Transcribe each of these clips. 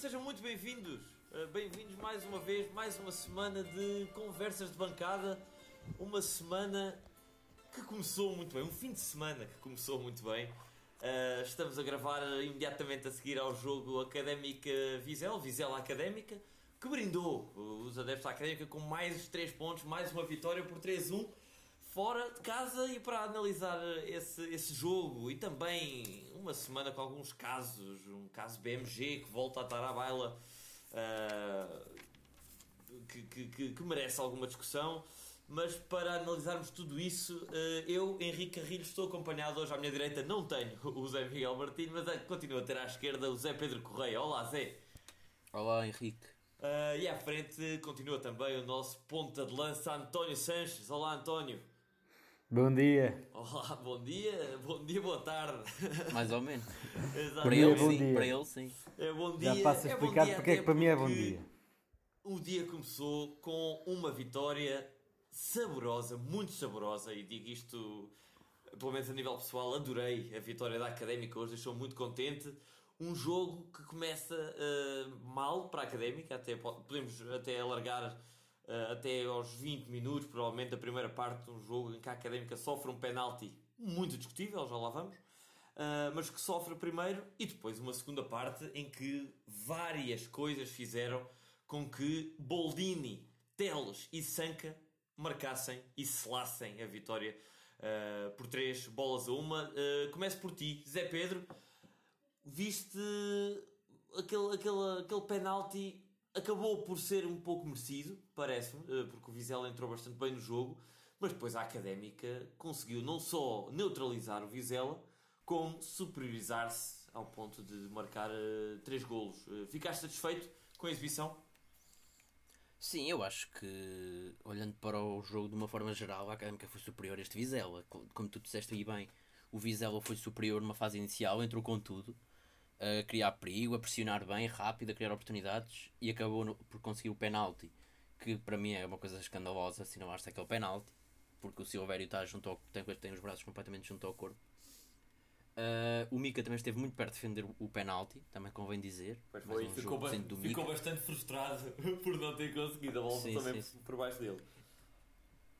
sejam muito bem-vindos. Uh, bem-vindos mais uma vez, mais uma semana de conversas de bancada. Uma semana que começou muito bem, um fim de semana que começou muito bem. Uh, estamos a gravar imediatamente a seguir ao jogo Académica Vizel, Vizela Académica, que brindou os adeptos da Académica com mais 3 pontos, mais uma vitória por 3-1 fora de casa e para analisar esse, esse jogo e também uma semana com alguns casos, um caso BMG que volta a estar à baila uh, que, que, que, merece alguma discussão. Mas para analisarmos tudo isso, uh, eu, Henrique Carrilho, estou acompanhado hoje à minha direita. Não tenho o Zé Miguel Martins, mas continuo a ter à esquerda o Zé Pedro Correia. Olá, Zé. Olá, Henrique. Uh, e à frente continua também o nosso ponta de lança António Sanches. Olá, António. Bom dia. Olá, bom dia, bom dia, boa tarde. Mais ou menos. para, ele, sim, dia. para ele sim. É bom dia. Já passo a explicar é porque é que para mim é bom dia. O dia começou com uma vitória saborosa, muito saborosa, e digo isto, pelo menos a nível pessoal, adorei a vitória da Académica hoje, deixou muito contente. Um jogo que começa uh, mal para a Académica, até podemos até alargar uh, até aos 20 minutos, provavelmente, da primeira parte de um jogo em que a Académica sofre um penalti muito discutível, já lá vamos, uh, mas que sofre primeiro e depois uma segunda parte em que várias coisas fizeram com que Boldini, Teles e Sanca marcassem e selassem a vitória uh, por três bolas a uma. Uh, começo por ti, Zé Pedro. Viste aquele, aquele, aquele penalti acabou por ser um pouco merecido, parece-me, eh, porque o Vizela entrou bastante bem no jogo, mas depois a Académica conseguiu não só neutralizar o Vizela, como superiorizar-se ao ponto de marcar uh, três golos. Uh, ficaste satisfeito com a exibição? Sim, eu acho que, olhando para o jogo de uma forma geral, a Académica foi superior a este Vizela. Como tu disseste aí bem, o Vizela foi superior numa fase inicial, entrou com tudo a criar perigo, a pressionar bem, rápido, a criar oportunidades e acabou no, por conseguir o penalti, que para mim é uma coisa escandalosa, se não acho que é o penalti, porque o Silvério está junto ao, tem, tem os braços completamente junto ao corpo. Uh, o Mika também esteve muito perto de defender o, o penalti, também convém dizer. Pois foi, um ficou, ba ficou bastante frustrado por não ter conseguido a bola sim, também sim, sim. por baixo dele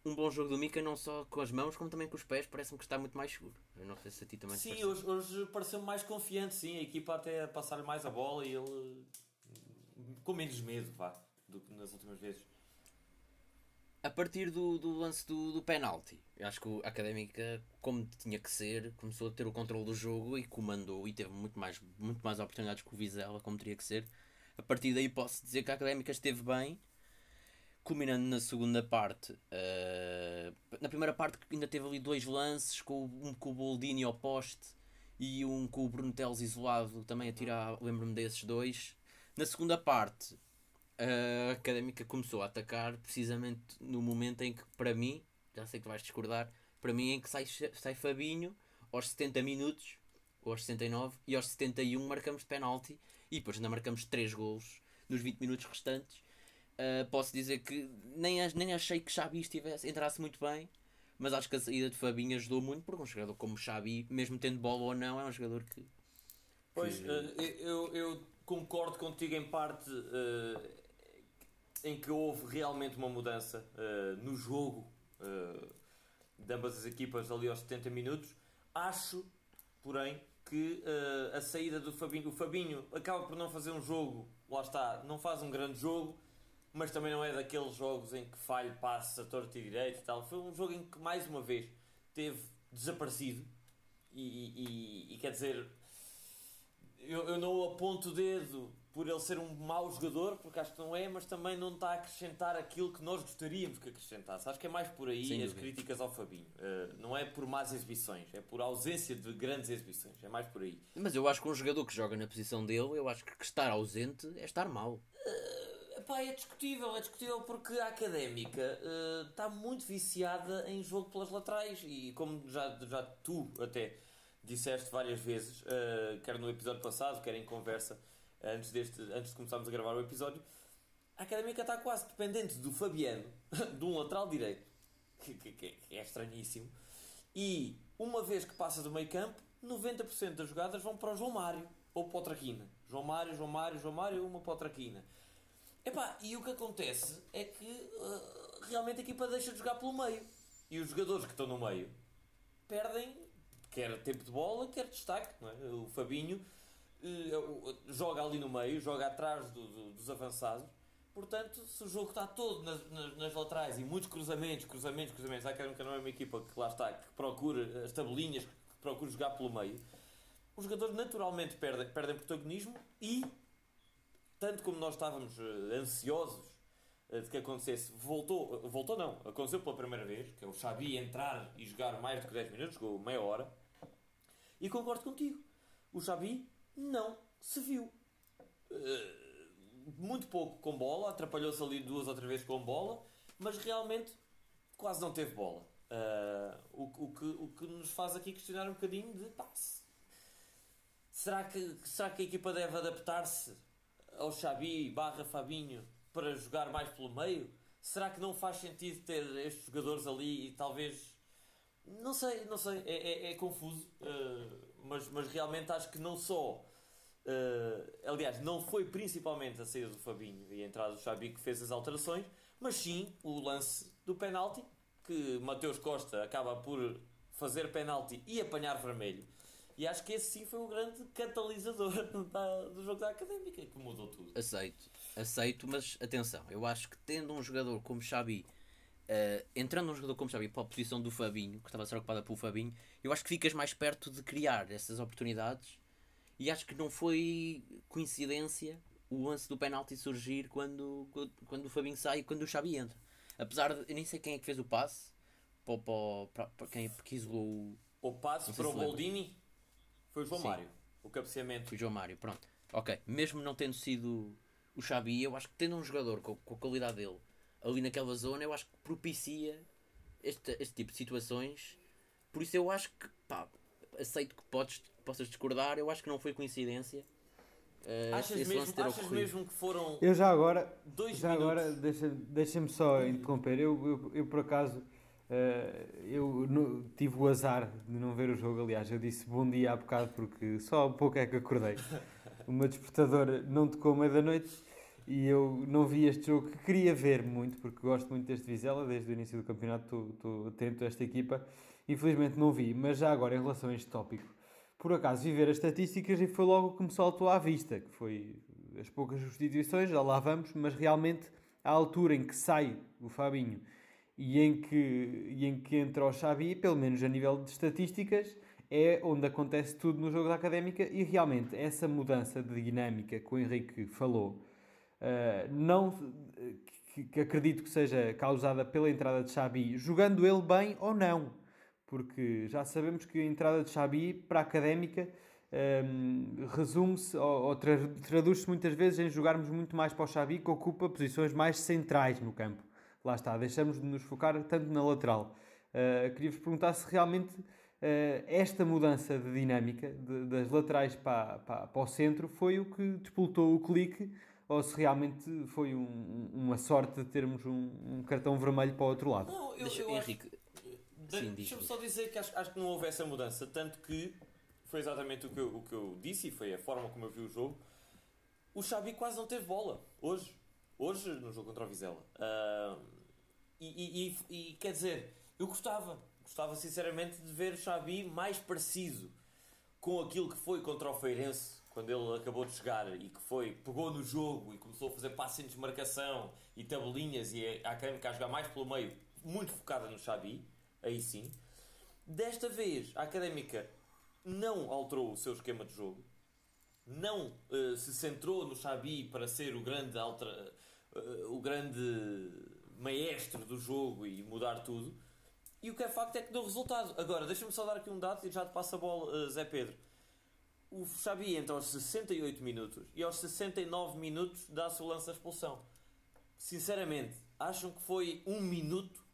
um bom jogo do Mika, não só com as mãos, como também com os pés, parece-me que está muito mais seguro. Eu não sei se a ti também Sim, hoje, hoje pareceu-me mais confiante, sim. A equipa até a passar mais a bola e ele com menos medo, vá, do que nas últimas vezes. A partir do, do lance do, do penalti, eu acho que a Académica, como tinha que ser, começou a ter o controle do jogo e comandou e teve muito mais, muito mais oportunidades que o Vizela, como teria que ser. A partir daí posso dizer que a Académica esteve bem culminando na segunda parte. Uh, na primeira parte ainda teve ali dois lances, com, um com o Boldini ao poste e um com o Bruno Teles isolado, também a tirar, lembro-me desses dois. Na segunda parte, a Académica começou a atacar precisamente no momento em que, para mim, já sei que vais discordar, para mim em que sai, sai Fabinho aos 70 minutos, ou aos 69, e aos 71 marcamos penalti, e depois ainda marcamos 3 golos nos 20 minutos restantes Uh, posso dizer que nem, nem achei que Xabi estivesse, entrasse muito bem, mas acho que a saída de Fabinho ajudou muito, porque um jogador como Xabi, mesmo tendo bola ou não, é um jogador que. Pois, que... Uh, eu, eu concordo contigo em parte uh, em que houve realmente uma mudança no jogo de ambas as equipas ali aos 70 minutos. Acho, porém, que a saída do Fabinho, o Fabinho acaba por não fazer um jogo, lá está, não faz um grande jogo mas também não é daqueles jogos em que falho passos a torto e direito e tal. Foi um jogo em que, mais uma vez, teve desaparecido e, e, e quer dizer, eu, eu não aponto o dedo por ele ser um mau jogador, porque acho que não é, mas também não está a acrescentar aquilo que nós gostaríamos que acrescentasse. Acho que é mais por aí Sem as dúvida. críticas ao Fabinho. Uh, não é por más exibições, é por ausência de grandes exibições. É mais por aí. Mas eu acho que um jogador que joga na posição dele, eu acho que estar ausente é estar mal. Uh, Epá, é discutível, é discutível porque a académica uh, está muito viciada em jogo pelas laterais e como já, já tu até disseste várias vezes, uh, quer no episódio passado, quer em conversa antes, deste, antes de começarmos a gravar o episódio, a académica está quase dependente do Fabiano, de um lateral direito, que, que, que é estranhíssimo, e uma vez que passa do meio campo, 90% das jogadas vão para o João Mário. ou para o Traquina. João Mário, João Mário, João Mário, uma para o Traquina. Epá, e o que acontece é que uh, realmente a equipa deixa de jogar pelo meio. E os jogadores que estão no meio perdem, quer tempo de bola, quer destaque. É? O Fabinho uh, joga ali no meio, joga atrás do, do, dos avançados. Portanto, se o jogo está todo nas, nas, nas, laterais e muitos cruzamentos, cruzamentos, cruzamentos, a Académica não é uma equipa que lá está, que procura as tabelinhas, que procura jogar pelo meio, os jogadores naturalmente perdem, perdem protagonismo e, tanto como nós estávamos uh, ansiosos uh, de que acontecesse, voltou, uh, voltou não, aconteceu pela primeira vez, que é o Xabi entrar e jogar mais do que 10 minutos, jogou meia hora, e concordo contigo, o Xabi não se viu. muito pouco com bola, atrapalhou-se ali duas ou três vezes com bola, mas realmente quase não teve bola. o, o, que, o que nos faz aqui questionar um bocadinho de passe Será que, será que a equipa deve adaptar-se ao Xabi barra Fabinho para jogar mais pelo meio? Será que não faz sentido ter estes jogadores ali e talvez. Não sei, não sei, é, é, é confuso, uh, mas, mas realmente acho que não só. Uh, aliás, não foi principalmente a saída do Fabinho e a entrada do Xabi que fez as alterações, mas sim o lance do penalti, que Mateus Costa acaba por fazer penalti e apanhar vermelho. E acho que esse sim foi o grande catalisador da, do jogo da Académica, que mudou tudo. Aceito, aceito, mas atenção, eu acho que tendo um jogador como Xabi, uh, entrando um jogador como Xabi para a posição do Fabinho, que estava a ser ocupada pelo Fabinho, eu acho que ficas mais perto de criar essas oportunidades e acho que não foi coincidência o lance do penalti surgir quando, quando o Fabinho sai e quando o Xabi entra. Apesar de, eu nem sei quem é que fez o passe, para, para, para, para quem é que isolou o... O passe para o Boldini? Foi o João Sim. Mário. O cabeceamento. Foi o João Mário, pronto. Ok, mesmo não tendo sido o Xabi, eu acho que tendo um jogador com, com a qualidade dele ali naquela zona, eu acho que propicia este, este tipo de situações. Por isso eu acho que, pá, aceito que podes, possas discordar, eu acho que não foi coincidência. Uh, achas mesmo, achas mesmo que foram. Eu já agora. Dois já minutos. agora, deixa-me deixa só interromper. Eu, eu, eu, por acaso Uh, eu no, tive o azar de não ver o jogo, aliás, eu disse bom dia há bocado porque só há pouco é que acordei. O meu despertador não tocou meia da noite e eu não vi este jogo que queria ver muito, porque gosto muito deste Vizela, desde o início do campeonato estou atento a esta equipa. Infelizmente não vi, mas já agora em relação a este tópico, por acaso vi ver as estatísticas e foi logo que me saltou à vista, que foi as poucas substituições, já lá vamos, mas realmente à altura em que sai o Fabinho e em que, e em que entra o Xavi, pelo menos a nível de estatísticas, é onde acontece tudo no jogo da Académica e realmente essa mudança de dinâmica que o Henrique falou, uh, não, que, que, acredito que seja causada pela entrada de Xabi, jogando ele bem ou não, porque já sabemos que a entrada de Xabi para a Académica um, eh, resume-se ou, ou traduz-se muitas vezes em jogarmos muito mais para o Xabi que ocupa posições mais centrais no campo lá está, deixamos de nos focar tanto na lateral. Uh, Queria-vos perguntar se realmente uh, esta mudança de dinâmica de, das laterais para, para, para, o centro foi o que despoltou o clique ou se realmente foi um, uma sorte de termos um, um, cartão vermelho para o outro lado. Não, eu, Deixa, eu Henrique, acho, deixa-me só dizer que acho, acho, que não houve essa mudança, tanto que foi exatamente o que, eu, o que eu disse e foi a forma como eu vi o jogo. O Xavi quase não teve bola hoje hoje no jogo contra o Vizela. Uh, e, e, e, quer dizer, eu gostava, gostava sinceramente de ver o Xabi mais parecido com aquilo que foi contra o Feirense quando ele acabou de chegar e que foi, pegou no jogo e começou a fazer passos em desmarcação e tabelinhas e a Académica a jogar mais pelo meio, muito focada no Xabi, aí sim. Desta vez a Académica não alterou o seu esquema de jogo, não uh, se centrou no Xabi para ser o grande altera, uh, o grande maestro do jogo e mudar tudo. E o que é facto é que deu resultado. Agora, deixa-me só dar aqui um dado e já te passo a bola, uh, Zé Pedro. O Xabi entra aos 68 minutos e aos 69 minutos dá-se o lance da expulsão. Sinceramente, acham que foi um minuto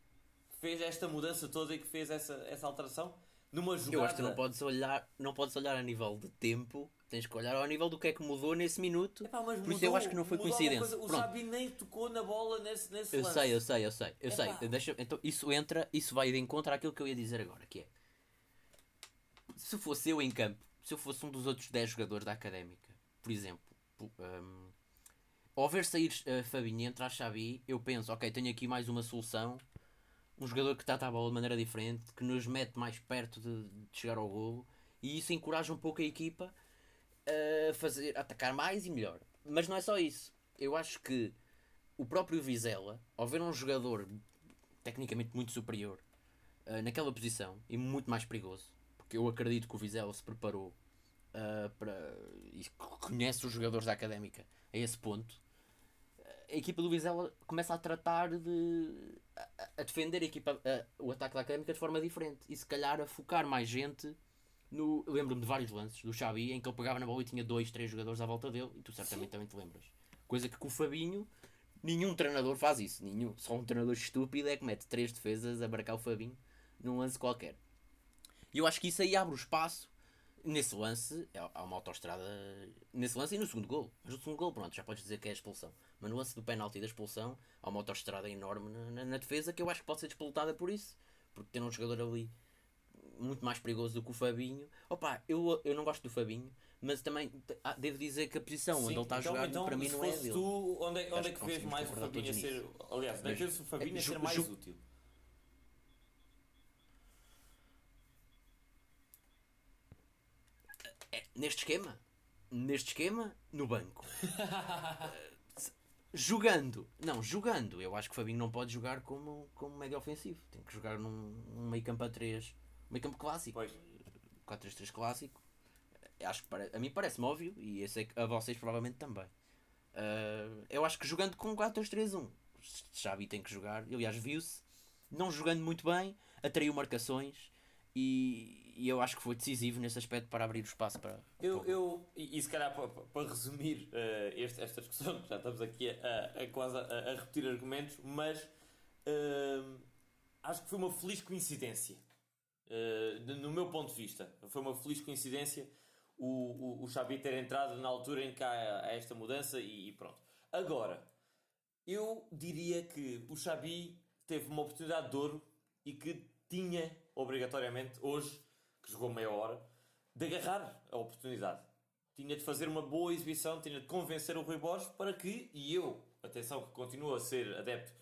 que fez esta mudança toda e que fez essa, essa alteração? Numa jogada... Eu acho que não podes olhar, não podes olhar a nível de tempo Tens que olhar ao nível do que é que mudou nesse minuto. Epá, por mudou, isso eu acho que não foi coincidência. O Xabi nem tocou na bola nesse, nesse eu lance. sei, eu sei, eu sei, eu Epá. sei. Deixa, então isso entra, isso vai de encontro àquilo que eu ia dizer agora, que é se fosse eu em campo, se eu fosse um dos outros 10 jogadores da académica, por exemplo, um, ao ver sair uh, Fabinho e entrar Xavi, eu penso, ok, tenho aqui mais uma solução. Um jogador que trata a bola de maneira diferente, que nos mete mais perto de, de chegar ao golo e isso encoraja um pouco a equipa a fazer, a atacar mais e melhor. Mas não é só isso. Eu acho que o próprio Vizela, ao ver um jogador tecnicamente muito superior uh, naquela posição e muito mais perigoso, porque eu acredito que o Vizela se preparou uh, para, e conhece os jogadores da académica a esse ponto, a equipa do Vizela começa a tratar de a, a defender a equipa, o ataque da académica de forma diferente e se calhar a focar mais gente no. Lembro-me de vários lances do Xavi em que ele pegava na bola e tinha dois, três jogadores à volta dele e tu certamente Sim. também te lembras. Coisa que com o Fabinho nenhum treinador faz isso, nenhum. Só um treinador estúpido é que mete três defesas a marcar o Fabinho num lance qualquer. E eu acho que isso aí abre o espaço nesse lance, é, há uma autoestrada nesse lance e no segundo gol. Mas no segundo gol, pronto, já podes dizer que é a expulsão. Mas no lance do penalti e da expulsão, há uma autoestrada enorme na, na, na, defesa que eu acho que pode ser despolutada por isso. Porque tem um jogador ali muito mais perigoso do que o Fabinho. Opa, eu, eu não gosto do Fabinho, mas também ah, devo dizer que a posição Sim, onde ele está então, a jogar então, para mim não é dele. Tu, onde é, onde é que, que vês mais o Fabinho a ser. Aliás, onde é que vês o Fabinho a ser mais útil? É, neste esquema? Neste esquema, no banco. jogando, não, jogando, eu acho que o Fabinho não pode jogar como, como médio ofensivo. Tem que jogar num, num meio campo a 3, meio campo clássico. 4-3-3 clássico. Acho que para, a mim parece-me óbvio e eu sei que a vocês provavelmente também. Uh, eu acho que jogando com 4-2-3-1, Xavi tem que jogar. Aliás, viu-se, não jogando muito bem, atraiu marcações e, e, eu acho que foi decisivo nesse aspecto para abrir o espaço para. Eu, eu e, e se calhar para, para resumir uh, este, esta discussão, já estamos aqui a, a quase a, a, repetir argumentos, mas uh, acho que foi uma feliz coincidência. Uh, no meu ponto de vista, foi uma feliz coincidência o, o, o Xabi ter entrado na altura em que há, há esta mudança e, e, pronto. Agora, eu diria que o Xabi teve uma oportunidade de ouro e que tinha obrigatoriamente hoje que jogou meia hora, de agarrar a oportunidade. Tinha de fazer uma boa exibição, tinha de convencer o Rui Borges para que, e eu, atenção que continuo a ser adepto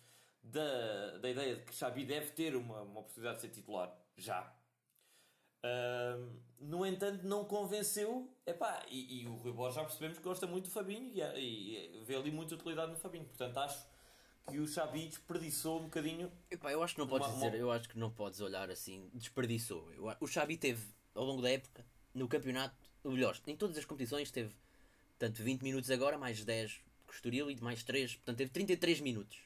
da, da ideia de que Xabi deve ter uma, uma oportunidade de ser titular, já. Uh, no entanto, não convenceu. Epá, e, e o Rui Borges já percebemos que gosta muito do Fabinho e, e, vê ali muita utilidade no Fabinho. Portanto, acho que o Xabi desperdiçou um bocadinho. Epá, eu acho que não podes uma, dizer, uma... eu acho que não podes olhar assim, desperdiçou. Eu, o Xabi teve, ao longo da época, no campeonato, o melhor, em todas as competições, teve tanto 20 minutos agora, mais 10 com o Estoril e mais 3, portanto teve 33 minutos.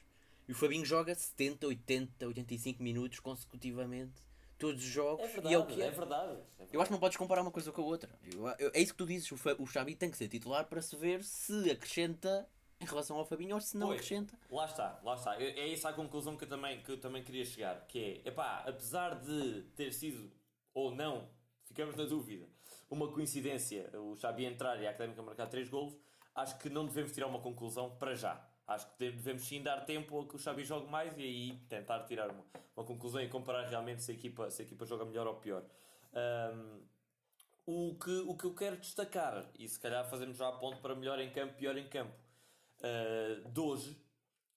E o Fabinho joga 70, 80, 85 minutos consecutivamente, todos os jogos. É verdade, e é, o que é. é verdade. É verdade. Eu acho que não podes comparar uma coisa com a outra. Eu, eu, é isso que tu dizes, o, o Xabi tem que ser titular para se ver se acrescenta em relação ao Fabinho, ou se não pois, acrescenta. Lá está, lá está. É essa a conclusão que eu também, que eu também queria chegar, que é, epá, apesar de ter sido, ou não, ficamos na dúvida, uma coincidência o Xabi entrar e a Académica marcar 3 golos, acho que não devemos tirar uma conclusão para já. Acho que devemos sim dar tempo a que o Xabi jogue mais e aí tentar tirar uma, uma conclusão e comparar realmente se a equipa, se a equipa joga melhor ou pior. Um, o, que, o que eu quero destacar, e se calhar fazemos já a ponto para melhor em campo, pior em campo, uh, de hoje,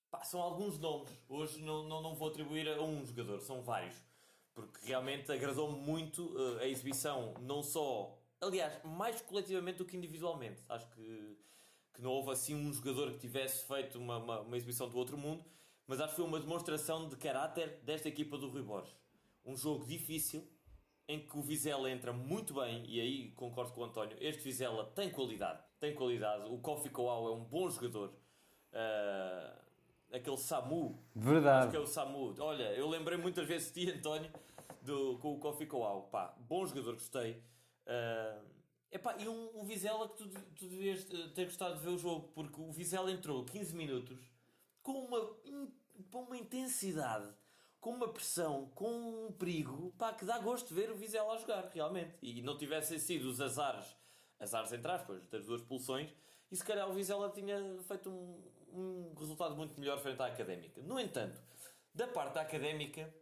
pá, são alguns nomes. Hoje não, não, não vou atribuir a um jogador, são vários. Porque realmente agradou-me muito uh, a exibição, não só, aliás, mais coletivamente do que individualmente. Acho que, que não houve assim um jogador que tivesse feito uma, uma, uma exibição do outro mundo, mas acho que foi uma demonstração de caráter desta equipa do Rui Borges. Um jogo difícil, em que o Vizela entra muito bem, e aí concordo com o António, este Vizela tem qualidade, tem qualidade, o Kofi Kowal é um bom jogador, uh, aquele Samu, Verdade. acho que é o Samu, olha, eu lembrei muitas vezes de ti António, do, com o Kofi Kowal, pá, bom jogador, gostei, uh, epá, e um, um Vizela que tu, tu devias ter gostado de ver o jogo, porque o Vizela entrou 15 minutos com uma, com uma intensidade com uma pressão, com um perigo, pá, que dá gosto de ver o Vizela a jogar, realmente. E não tivessem sido os azares, azares entre aspas, das duas pulsões, e se calhar o Vizela tinha feito um, um resultado muito melhor frente à Académica. No entanto, da parte da Académica,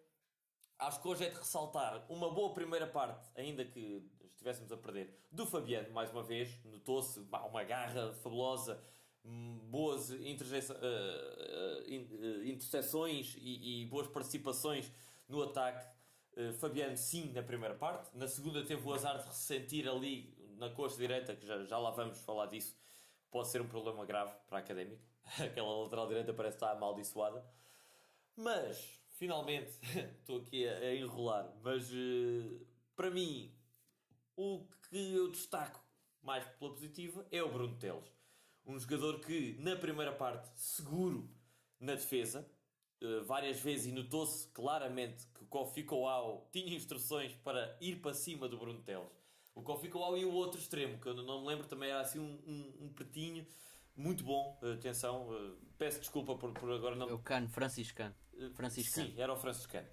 acho que hoje é de ressaltar uma boa primeira parte, ainda que estivéssemos a perder, do Fabiano, mais uma vez. Notou-se uma garra fabulosa, hum, boas uh, uh, interseções e, e, boas participações no ataque. Fabiano, sim, na primeira parte. Na segunda, teve o azar de ressentir ali na costa direita, que já, já lá vamos falar disso. Pode ser um problema grave para a académica. Aquela lateral direita parece estar amaldiçoada. Mas finalmente, estou aqui a, a, enrolar, mas para mim, o que eu destaco mais pela positiva é o Bruno Teles. Um jogador que, na primeira parte, seguro na defesa, uh, várias vezes, e notou-se claramente que o Kofi Kouau tinha instruções para ir para cima do Bruno Teles. O Kofi Kouau e o outro extremo, que eu não me lembro, também era assim um, um, um pretinho muito bom. Atenção, uh, peço desculpa por, por agora não. É o Cano, Franciscano. Franciscano. Sim, era o franciscano.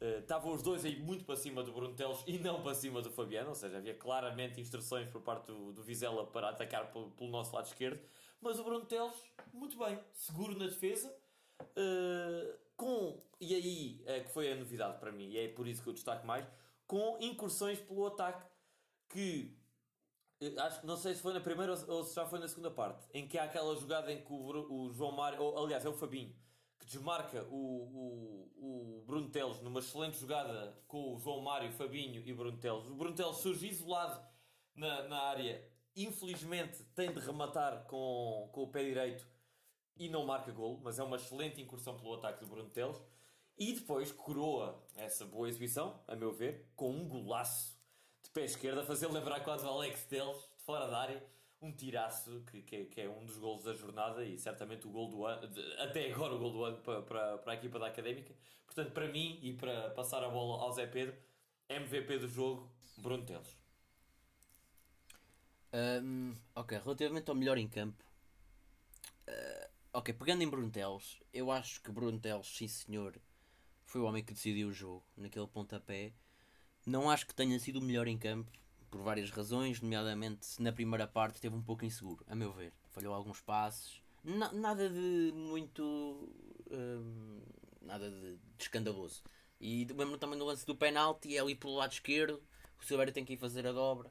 Uh, estavam os dois aí muito para cima do Bruno Teles e não para cima do Fabiano, ou seja, havia claramente instruções por parte do, do Vizela para atacar pelo, pelo, nosso lado esquerdo. Mas o Bruno Teles, muito bem, seguro na defesa, uh, com, e aí é que foi a novidade para mim, e é por isso que eu destaco mais, com incursões pelo ataque que eh, acho não sei se foi na primeira ou se já foi na segunda parte, em que há aquela jogada em que o, o João Mário, ou aliás é o Fabinho, que desmarca o, o, o Bruno Teles numa excelente jogada com o João Mário, Fabinho e Bruno Teles. O Bruno Teles surge isolado na, na área, infelizmente tem de rematar com, com o pé direito e não marca golo, mas é uma excelente incursão pelo ataque do Bruno Teles. E depois coroa essa boa exibição, a meu ver, com um golaço de pé esquerdo, a fazer lembrar quase o Alex Teles, de fora da área um tiraço que, que, é, que, é um dos golos da jornada e certamente o gol do ano, até agora o gol do ano para, para, para a equipa da Académica. Portanto, para mim e para passar a bola ao Zé Pedro, MVP do jogo, Bruno Teles. Um, ok, relativamente ao melhor em campo, uh, ok, pegando em Bruno Teles, eu acho que Bruno Teles, sim senhor, foi o homem que decidiu o jogo naquele pontapé. Não acho que tenha sido o melhor em campo, por várias razões, nomeadamente na primeira parte esteve um pouco inseguro, a meu ver. Falhou alguns passes, na, nada de muito. Hum, nada de, de, escandaloso. E lembro também do lance do penalti, é ali pelo lado esquerdo, o Silveira tem que ir fazer a dobra.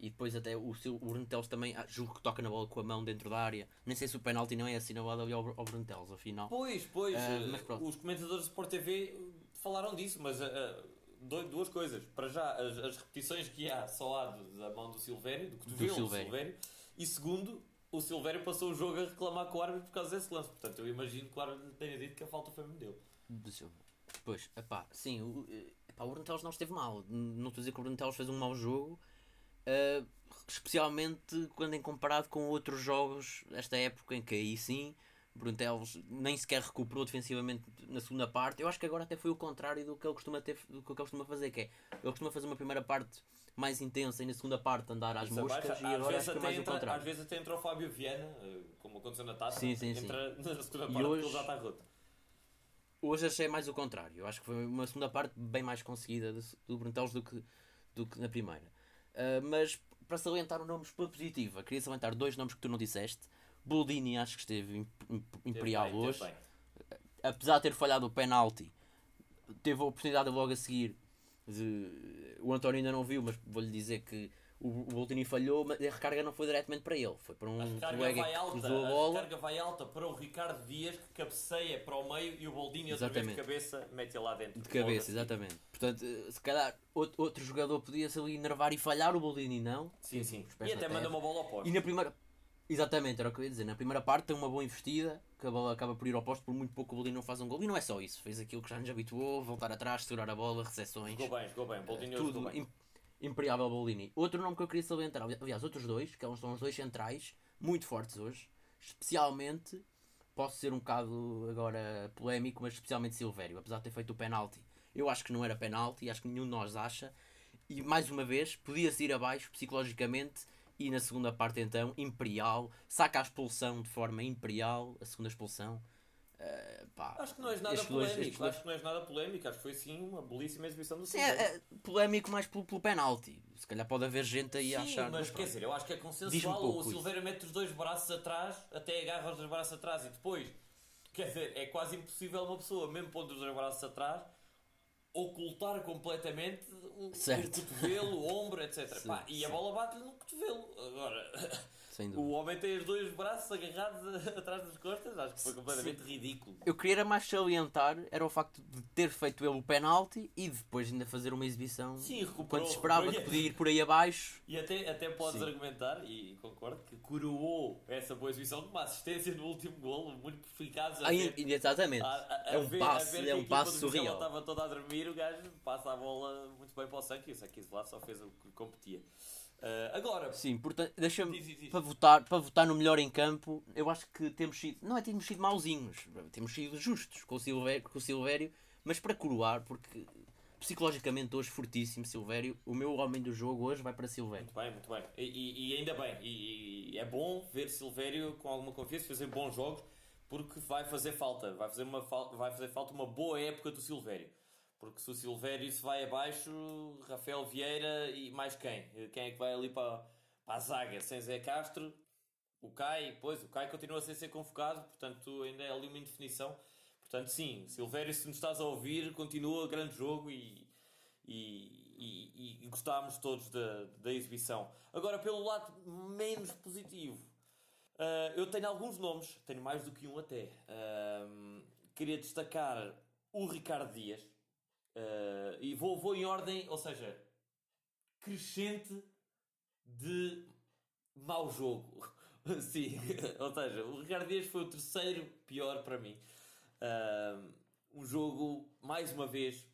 E depois até o, o Bruno Teles também, ah, julgo que toca na bola com a mão dentro da área. Nem sei se o penalti não é assinalado ali ao, ao Bruno Teles, afinal. Pois, pois. Uh, os comentadores do Sport TV falaram disso, mas uh, duas coisas. Para já, as, as, repetições que há só há da mão do Silvério, do cotovelo do Silvério. Silvério. E segundo, o Silvério passou o jogo a reclamar com o árbitro por causa desse lance. Portanto, eu imagino que o árbitro tenha dito que a falta foi dele. Do Silvério. Pois, epá, sim, o, epá, o Bruno não esteve mal. Não estou a dizer que o Bruno fez um mau jogo. Uh, especialmente quando em comparado com outros jogos esta época em que aí sim Bruno Teles nem sequer recuperou defensivamente na segunda parte. Eu acho que agora até foi o contrário do que ele costuma, ter, do que ele costuma fazer, que é ele costuma fazer uma primeira parte mais intensa e na segunda parte andar às Isso moscas e agora acho que é mais entra, o contrário. Às vezes até entrou o Fábio Viana, eh, como aconteceu na taça, sim, sim, entra sim. na segunda parte hoje, ele já está roto. Hoje achei mais o contrário. Eu acho que foi uma segunda parte bem mais conseguida do Bruno Teles do que, do que na primeira. Uh, mas para salientar nomes pela positiva, queria salientar dois nomes que tu não disseste. Boldini acho que esteve imperial bem, hoje. Apesar de ter falhado o penalti, teve a oportunidade logo a seguir. De... O António ainda não viu, mas vou-lhe dizer que o, Boldini falhou, mas a recarga não foi diretamente para ele, foi para um colega que alta, cruzou a bola. A recarga vai alta para o Ricardo Dias, que cabeceia para o meio e o Boldini outra vez de cabeça mete lá dentro. De cabeça, exatamente. Portanto, se calhar outro, outro jogador podia-se ali enervar e falhar, o Boldini não. Sim, sim. E até manda uma bola ao poste. E na primeira Exatamente, era o que eu ia dizer. Na primeira parte tem uma boa investida, que a bola acaba por ir ao posto, por muito pouco o Boldini não faz um gol. E não é só isso, fez aquilo que já nos habituou, voltar atrás, segurar a bola, recepções. Jogou bem, jogou bem. Boldini uh, tudo bem. Imperiável Boldini. Outro nome que eu queria salientar, aliás, outros dois, que são os dois centrais, muito fortes hoje, especialmente, posso ser um bocado agora polémico, mas especialmente Silvério, apesar de ter feito o penalti. Eu acho que não era penalti, acho que nenhum de nós acha. E mais uma vez, podia-se ir abaixo psicologicamente e na segunda parte, então, Imperial saca a expulsão de forma imperial, a segunda expulsão. Uh, pá, acho que não és nada polémico. Dois... Acho que não és nada polémico. Acho que foi sim uma belíssima exibição do Sim, é, é, polémico mais pelo, pelo penalti. Se calhar pode haver gente aí sim, a achar. Mas quer dizer, eu acho que é consensual. Um o Silveira mete os dois braços atrás, até agarra os dois braços atrás e depois. Quer dizer, é quase impossível uma pessoa, mesmo pondo os dois braços atrás, ocultar completamente o, o cotovelo, o ombro, etc. Sim, Pá, e a bola bate-lhe no cotovelo. Agora, o homem tem os dois braços agarrados atrás das costas, acho que foi completamente Sim. ridículo. Eu queria mais salientar era o facto de ter feito ele o penalti e depois ainda fazer uma exibição Sim, recuperou, quando esperava que podia ir por aí abaixo. E até, até podes Sim. argumentar, e concordo, que coroou essa boa exibição com uma assistência no último golo, muito. Ah, exatamente. A, a, a é um ver, passe, é um passe surreal. estava toda a dormir, o gajo passa a bola muito bem para o Sanki e o Sanki lá só fez o que competia. Uh, agora, sim, portanto, deixa-me para votar, para votar no melhor em campo. Eu acho que temos sido, não é temos sido mauzinhos, temos sido justos com o Silvério, com o Silvério mas para coroar, porque psicologicamente hoje fortíssimo Silvério. O meu homem do jogo hoje vai para Silvério. Muito bem, muito bem. E, e ainda bem, e, e, é bom ver Silvério com alguma confiança fazer bons jogos, porque vai fazer falta, vai fazer, uma, vai fazer falta uma boa época do Silvério. Porque se o Silvério se vai abaixo, Rafael Vieira e mais quem? Quem é que vai ali para, para a zaga? Sem Zé Castro, o Cai, pois, o Cai continua sem ser convocado, portanto ainda é ali uma indefinição. Portanto, sim, Silvério, se nos estás a ouvir, continua grande jogo e, e, e, e gostámos todos da, da exibição. Agora, pelo lado menos positivo, uh, eu tenho alguns nomes, tenho mais do que um até. Uh, queria destacar o Ricardo Dias Uh, e vou, vou em ordem, ou seja, crescente de mau jogo. Sim, ou seja, o Ricardo Dias foi o terceiro pior para mim. Uh, um jogo, mais uma vez,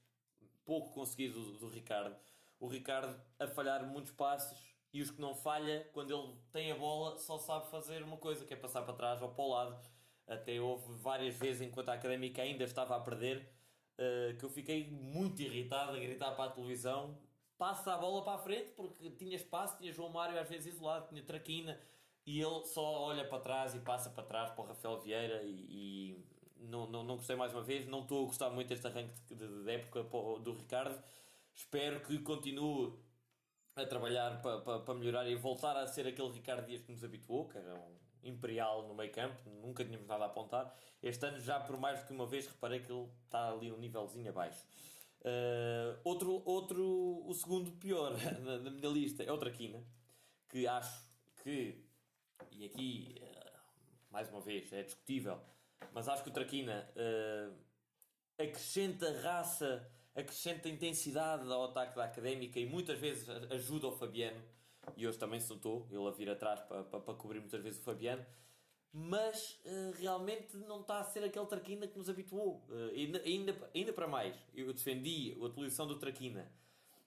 pouco conseguido do, do, Ricardo. O Ricardo a falhar muitos passos e os que não falha, quando ele tem a bola, só sabe fazer uma coisa, que é passar para trás ou para o lado. Até houve várias vezes, enquanto a Académica ainda estava a perder, uh, que eu fiquei muito irritado a gritar para a televisão. Passa a bola para a frente porque tinha espaço, tinha João Mário às vezes isolado, tinha Traquina e ele só olha para trás e passa para trás para o Rafael Vieira e, e não, não, não gostei mais uma vez, não estou a gostar muito deste arranque de, de, de época do Ricardo. Espero que continue a trabalhar para, para, para melhorar e voltar a ser aquele Ricardo Dias que nos habituou, que era um imperial no meio campo, nunca tínhamos nada a apontar. Este ano, já por mais do que uma vez, reparei que ele está ali um nívelzinho abaixo. Uh, outro, outro, o segundo pior na, na, minha lista é o Traquina, que acho que, e aqui, uh, mais uma vez, é discutível, mas acho que o Traquina uh, acrescenta raça, acrescenta intensidade ao ataque da académica e muitas vezes ajuda o Fabiano e hoje também se notou, ele a vir atrás para, para, para cobrir muitas vezes o Fabiano, mas uh, realmente não está a ser aquele Traquina que nos habituou. Uh, ainda, ainda, ainda para mais, eu defendi a utilização do Traquina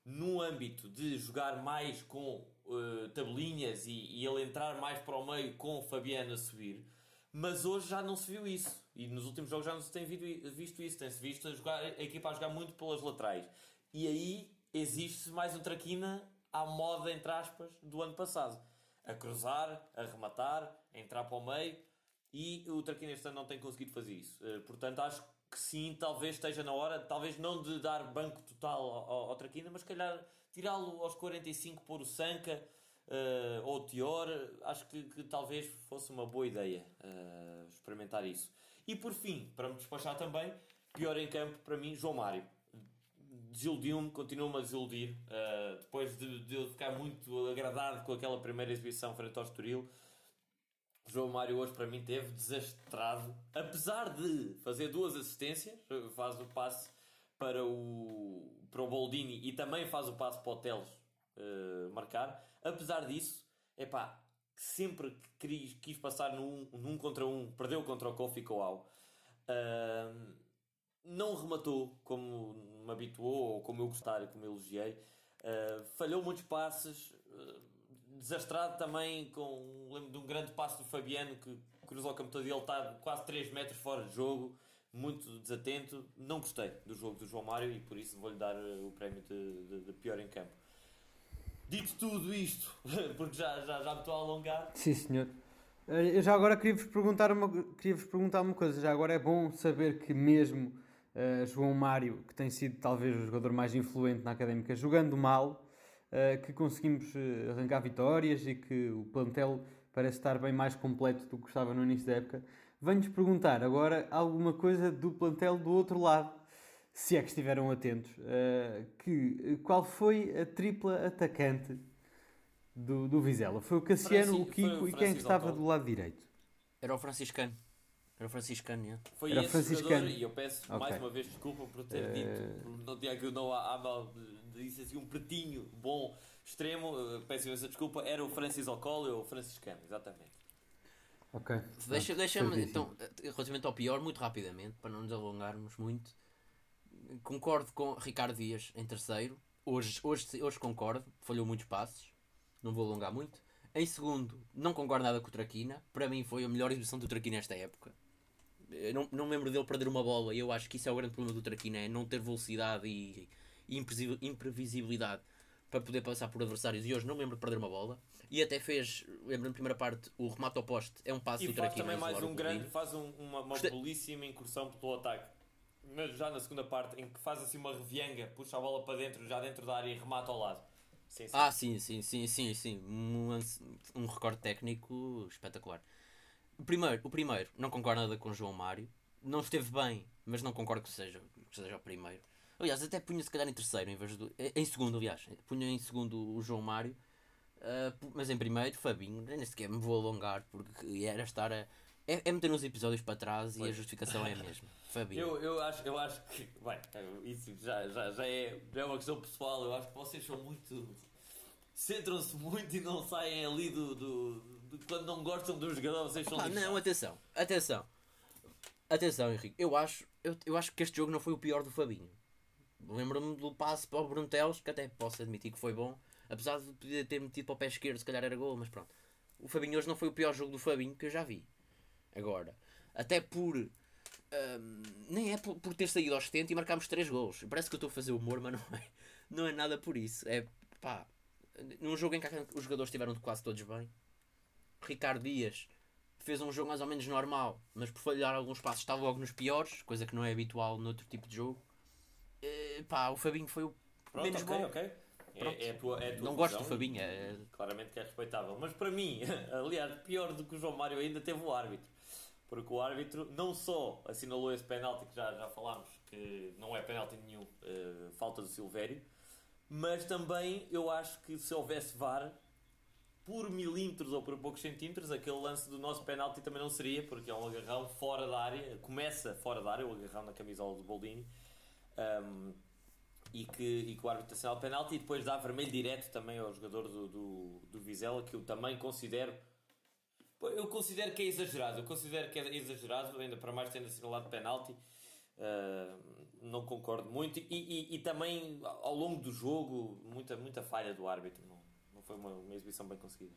no âmbito de jogar mais com uh, tabelinhas e, e, ele entrar mais para o meio com o Fabiano a subir, mas hoje já não se viu isso. E nos últimos jogos já não se tem visto isso. Tem-se visto a, jogar, a equipa a jogar muito pelas laterais. E aí existe mais um Traquina à moda, entre aspas, do ano passado. A cruzar, a rematar, a entrar para o meio e o Traquina este ano não tem conseguido fazer isso. Uh, portanto, acho que sim, talvez esteja na hora, talvez não de dar banco total ao, ao Traquina, mas calhar tirá-lo aos 45, pôr o Sanca uh, ou o Tior, acho que, que, talvez fosse uma boa ideia uh, experimentar isso. E por fim, para me despachar também, pior em campo para mim, João Mário desiludiu-me, continua-me a desiludir. Uh, depois de, de eu ficar muito agradado com aquela primeira exibição frente ao Estoril, o João Mário hoje para mim teve desastrado. Apesar de fazer duas assistências, faz o passe para o, para o Boldini e também faz o passe para o Teles uh, marcar. Apesar disso, é pá, sempre quis, quis passar num, num contra um, perdeu contra o Kofi Coal. Uh, não rematou como me habituou ou como eu gostava, como elogiei. Uh, falhou muitos passes, uh, desastrado também com lembro de um grande passo do Fabiano que cruzou o campo todo e ele está quase 3 metros fora de jogo, muito desatento. Não gostei do jogo do João Mário e por isso vou-lhe dar ah, o prémio de, de, de, pior em campo. Dito tudo isto, porque já, já, já me estou a alongar. Sim, senhor. Eu já agora queria-vos perguntar, uma, queria -vos perguntar uma coisa. Já agora é bom saber que mesmo uh, João Mário, que tem sido talvez o jogador mais influente na académica, jogando mal, uh, que conseguimos uh, arrancar vitórias e que o plantel parece estar bem mais completo do que estava no início da época. Venho-vos perguntar agora alguma coisa do plantel do outro lado. se é que estiveram atentos, uh, que, qual foi a tripla atacante do, do Vizela? Foi o Cassiano, Francis, o Kiko o e quem é estava do lado direito? Era o franciscano. Era o franciscano, yeah. Foi Era esse franciscano. jogador e eu peço okay. mais uma vez desculpa por ter uh... dito no dia que não há, há disse assim um pretinho bom, extremo, peço imensa desculpa, era o Francis Ocole ou o franciscano, exatamente. Ok. Deixa-me, deixa então, relativamente ao pior, muito rapidamente, para não nos alongarmos muito, concordo com Ricardo Dias em terceiro. Hoje, hoje, hoje concordo, falhou muitos passos, não vou alongar muito. Em segundo, não concordo nada com o Traquina. Para mim foi a melhor exibição do Traquina nesta época. Eu não, não me lembro dele perder uma bola e eu acho que isso é o grande problema do Traquina, é não ter velocidade e, e imprevisibilidade para poder passar por adversários e hoje não lembro de perder uma bola e até fez, lembro na primeira parte, o remate ao poste é um passo e do faz também mais um grande, faz um, uma, uma belíssima incursão pelo ataque mas já na segunda parte, em que faz assim uma revianga, puxa a bola para dentro, já dentro da área e remata ao lado. Sim, sim. Ah, sim, sim, sim, sim, sim. Um, um recorde técnico espetacular. O primeiro, o primeiro, não concordo nada com o João Mário. Não esteve bem, mas não concordo que seja, que seja o primeiro. Aliás, até punha se calhar em terceiro, em vez do. Em segundo, aliás. Punha em segundo o João Mário. Uh, mas em primeiro, Fabinho. Nem sequer me vou alongar, porque era estar a é, é meter uns episódios para trás pois. e a justificação é a mesma. Fabio. Eu, eu, acho, eu acho que. Bem, isso já, já, já, é, já é uma questão pessoal. Eu acho que vocês são muito. Centram-se muito e não saem ali do, do, Quando não gostam do jogador, vocês são. Ah, não, atenção, atenção. Atenção, Henrique. Eu acho, eu, eu acho que este jogo não foi o pior do Fabinho. Lembro-me do passe para o Bruntelos, que até posso admitir que foi bom. Apesar de poder ter metido para o pé esquerdo, se calhar era gol, mas pronto. O Fabinho hoje não foi o pior jogo do Fabinho que eu já vi. Agora, até por. Um, nem é por, por, ter saído aos 70 e marcarmos 3 gols. Parece que eu estou a fazer humor, mas não é, não é nada por isso. É pá, num jogo em que os jogadores estiveram quase todos bem. Ricardo Dias fez um jogo mais ou menos normal, mas por falhar alguns passos estava logo nos piores, coisa que não é habitual noutro tipo de jogo. E, pá, o Fabinho foi o Pronto, menos okay, bom. Okay. É, é, tua, é tua não gosto do Fabinho. É... Claramente que é respeitável. Mas para mim, aliás, pior do que o João Mário ainda teve o árbitro porque o árbitro não só assinalou esse penalti que já, já falámos, que não é penalti nenhum, uh, falta do Silvério, mas também eu acho que se houvesse VAR, por milímetros ou por poucos centímetros, aquele lance do nosso penalti também não seria, porque é um agarrão fora da área, começa fora da área, o agarrão na camisola do Boldini, um, e, que, e que o árbitro assinala penalti e depois dá vermelho direto também ao jogador do, do, do Vizela, que eu também considero eu considero que é exagerado. Eu considero que é exagerado, ainda para mais tendo assinalado penalti. Uh, não concordo muito. E, e, e, também ao longo do jogo, muita, muita falha do árbitro. Não foi uma, uma exibição bem conseguida.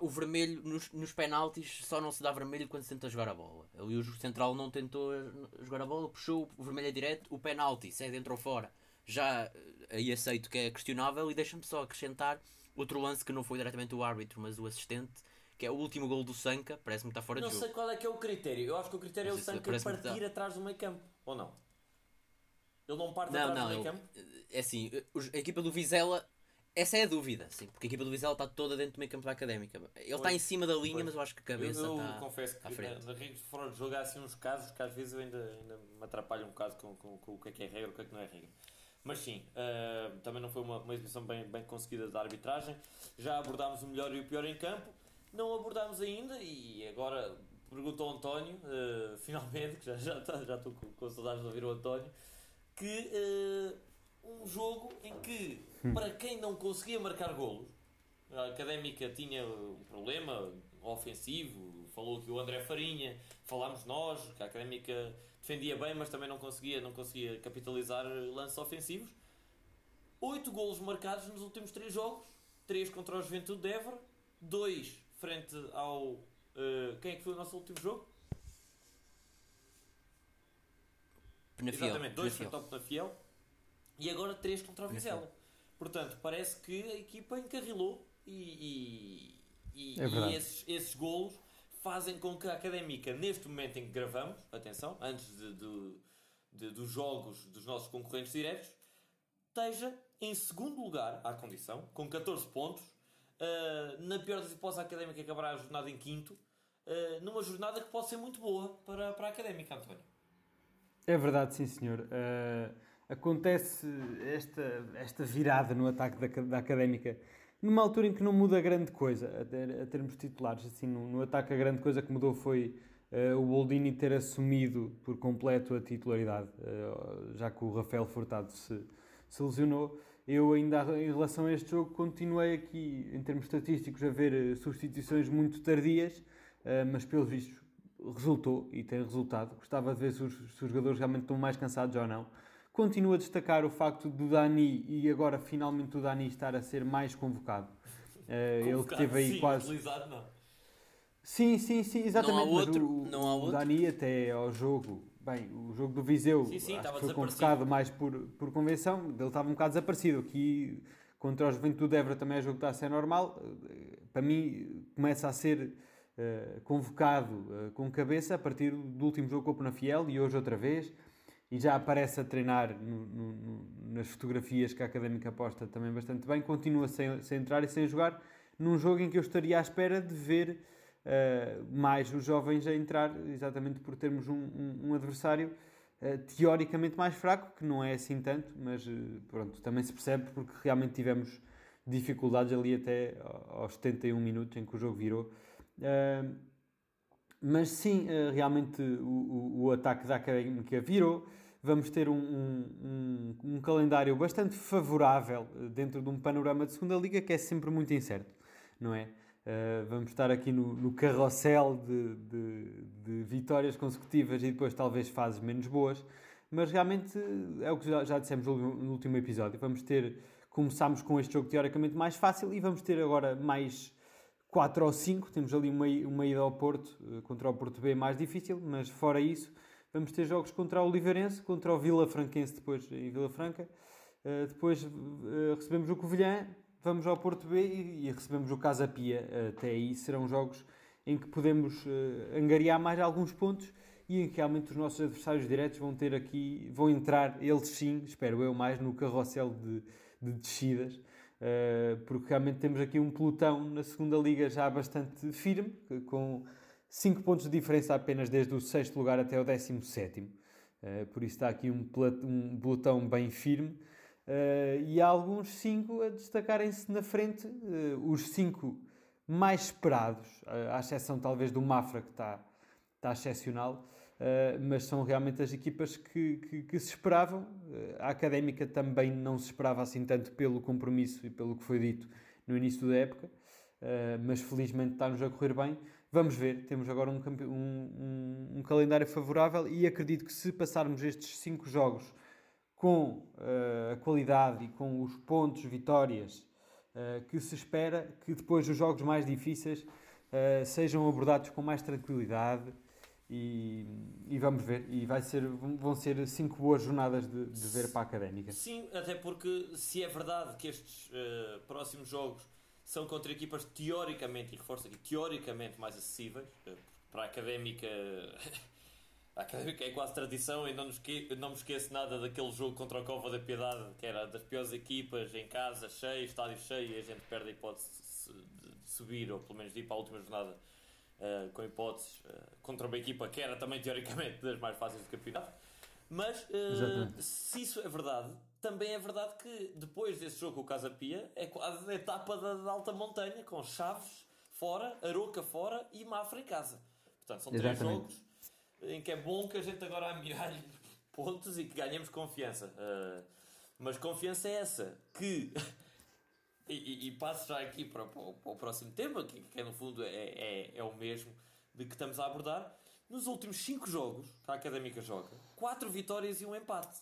O vermelho nos, nos penaltis só não se dá vermelho quando se tenta jogar a bola. Ali o central não tentou jogar a bola, puxou o vermelho é direto, o penalti, se é dentro ou fora. Já eh, aí aceito que é questionável e deixa-me só acrescentar outro lance que não foi diretamente o árbitro, mas o assistente que é o último gol do Sanca, parece-me que está fora não de jogo. Não sei qual é que é o critério. Eu acho que o critério é o Sanca partir atrás do meio campo, ou não? Ele não parte não, atrás não, do meio campo? É assim, a equipa do Vizela, essa é a dúvida, sim, porque a equipa do Vizela está toda dentro do meio campo da Académica. Ele está em cima da linha, pois. mas eu acho que a cabeça eu, eu está confesso que à frente. na, de fora de jogo há assim uns casos que às vezes eu ainda, ainda me atrapalho um bocado com, com, com, o que é que é regra e o que é que não é regra. Mas sim, uh, também não foi uma, uma exibição bem, bem conseguida da arbitragem. Já abordámos o melhor e o pior em campo não abordámos ainda e agora perguntou ao António, uh, finalmente, que já, já, tá, já estou com, com saudades de ouvir o António, que uh, um jogo em que. Para quem não conseguia marcar golos, a Académica tinha um problema ofensivo, falou que o André Farinha, falámos nós, que a Académica defendia bem, mas também não conseguia, não conseguia capitalizar lances ofensivos. Oito golos marcados nos últimos três jogos, três contra o Juventude de Évora, dois frente ao. Uh, quem é que foi o nosso último jogo? Penafiel. Exatamente, dois frente ao Penafiel e agora três contra o Vizela. Portanto, parece que a equipa encarrilou e, e, e, é e esses, esses golos fazem com que a Académica, neste momento em que gravamos, atenção, antes de, de, de, dos jogos dos nossos concorrentes diretos, esteja em segundo lugar à condição, com 14 pontos, Uh, na pior das hipóteses, a académica acabará a jornada em quinto, uh, numa jornada que pode ser muito boa para, para a académica, António. É verdade, sim senhor. Uh, acontece esta, esta virada no ataque da, da Académica numa altura em que não muda grande coisa, a, termos titulares. Assim, no, no, ataque a grande coisa que mudou foi uh, o Boldini ter assumido por completo a titularidade, uh, já que o Rafael Furtado se, se lesionou. Eu ainda em relação a este jogo continuei aqui, em termos estatísticos, a ver eh, substituições muito tardias, mas pelos vistos resultou e tem resultado. Gostava de ver se os, se os jogadores realmente estão mais cansados ou não. Continuo a destacar o facto do Dani e agora finalmente o Dani estar a ser mais convocado. Uh, ele que teve aí sim, quase. Utilizado, não. Sim, sim, sim, exatamente. Não há outro. O, não há outro. o Dani até ao jogo. Bem, o jogo do Viseu sim, sim, foi convocado mais por, por convenção. Ele estava um bocado desaparecido. Aqui contra o Juventude de Évora também é jogo que está a ser normal. Eh, para mim começa a ser uh, convocado uh, com cabeça a partir do último jogo com o Fiel e hoje outra vez e já aparece a treinar no, no, nas fotografias que a Académica posta também bastante bem, continua sem, sem entrar e sem jogar, num jogo em que eu estaria à espera de ver uh, mais os jovens a entrar, exatamente por termos um, um, um adversário uh, teoricamente mais fraco, que não é assim tanto, mas uh, pronto, também se percebe porque realmente tivemos dificuldades ali até aos 71 minutos em que o jogo virou. Mas sim, realmente o, o, ataque da Académica virou vamos ter um, um, um, calendário bastante favorável eh, dentro de um panorama de segunda liga que é sempre muito incerto, não é? Uh, vamos estar aqui no, no carrossel de, de, de, vitórias consecutivas e depois talvez fases menos boas, mas realmente é o que já, já dissemos no último episódio. Vamos ter, começámos com este jogo teoricamente mais fácil e vamos ter agora mais 4 ou 5. Temos ali uma, uma ida ao Porto eh, contra o Porto B mais difícil, mas fora isso Vamos ter jogos contra o Oliveirense, contra o Vila Franquense depois em Vila Franca. Uh, depois recebemos o Covilhã, vamos ao Porto B e, recebemos o Casa Pia. Até aí serão jogos em que podemos angariar mais alguns pontos e em que realmente os nossos adversários diretos vão ter aqui, vão entrar, eles sim, espero eu, mais no carrossel de, de descidas. Porque realmente temos aqui um pelotão na segunda liga já bastante firme, com 5 pontos de diferença apenas desde o sexto lugar até o 17. Uh, eh, por isso está aqui um, um pelotão bem firme. Uh, e há alguns 5 a destacarem-se na frente. Uh, os 5 mais esperados, à exceção talvez do Mafra, que está, está excepcional. Mas são realmente as equipas que, que, que se esperavam. a Académica também não se esperava assim tanto pelo compromisso e pelo que foi dito no início da época. mas felizmente está-nos a correr bem. Vamos ver, temos agora um, um, um, calendário favorável e acredito que se passarmos estes 5 jogos com uh, a qualidade e com os pontos, vitórias uh, que se espera, que depois os jogos mais difíceis uh, sejam abordados com mais tranquilidade e, e, vamos ver. E vai ser, vão ser 5 boas jornadas de, de, ver para a académica. Sim, até porque se é verdade que estes próximos jogos são contra equipas teoricamente, e reforço aqui, teoricamente mais acessíveis. Eh, para a académica, a académica é quase tradição e não, nos não me esqueço nada daquele jogo contra o Cova da Piedade, que era das piores equipas, em casa, cheio, estádio cheio, e a gente perde a hipótese de subir, ou pelo menos de ir para a última jornada uh, com hipóteses uh, contra uma equipa que era também teoricamente das mais fáceis do campeonato. Mas uh, se isso é verdade, também é verdade que depois desse jogo com o Casa Pia é quase a etapa da, da, alta montanha, com Chaves fora, Aroca fora e Mafra em casa. Portanto, são Exatamente. três jogos em que é bom que a gente agora amealhe pontos e que ganhemos confiança. Uh, mas confiança é essa que. e, e, passo já aqui para, para, para o próximo tema, que, que no fundo é, é, é o mesmo de que estamos a abordar. Nos últimos 5 jogos que a Académica joga, 4 vitórias e um empate.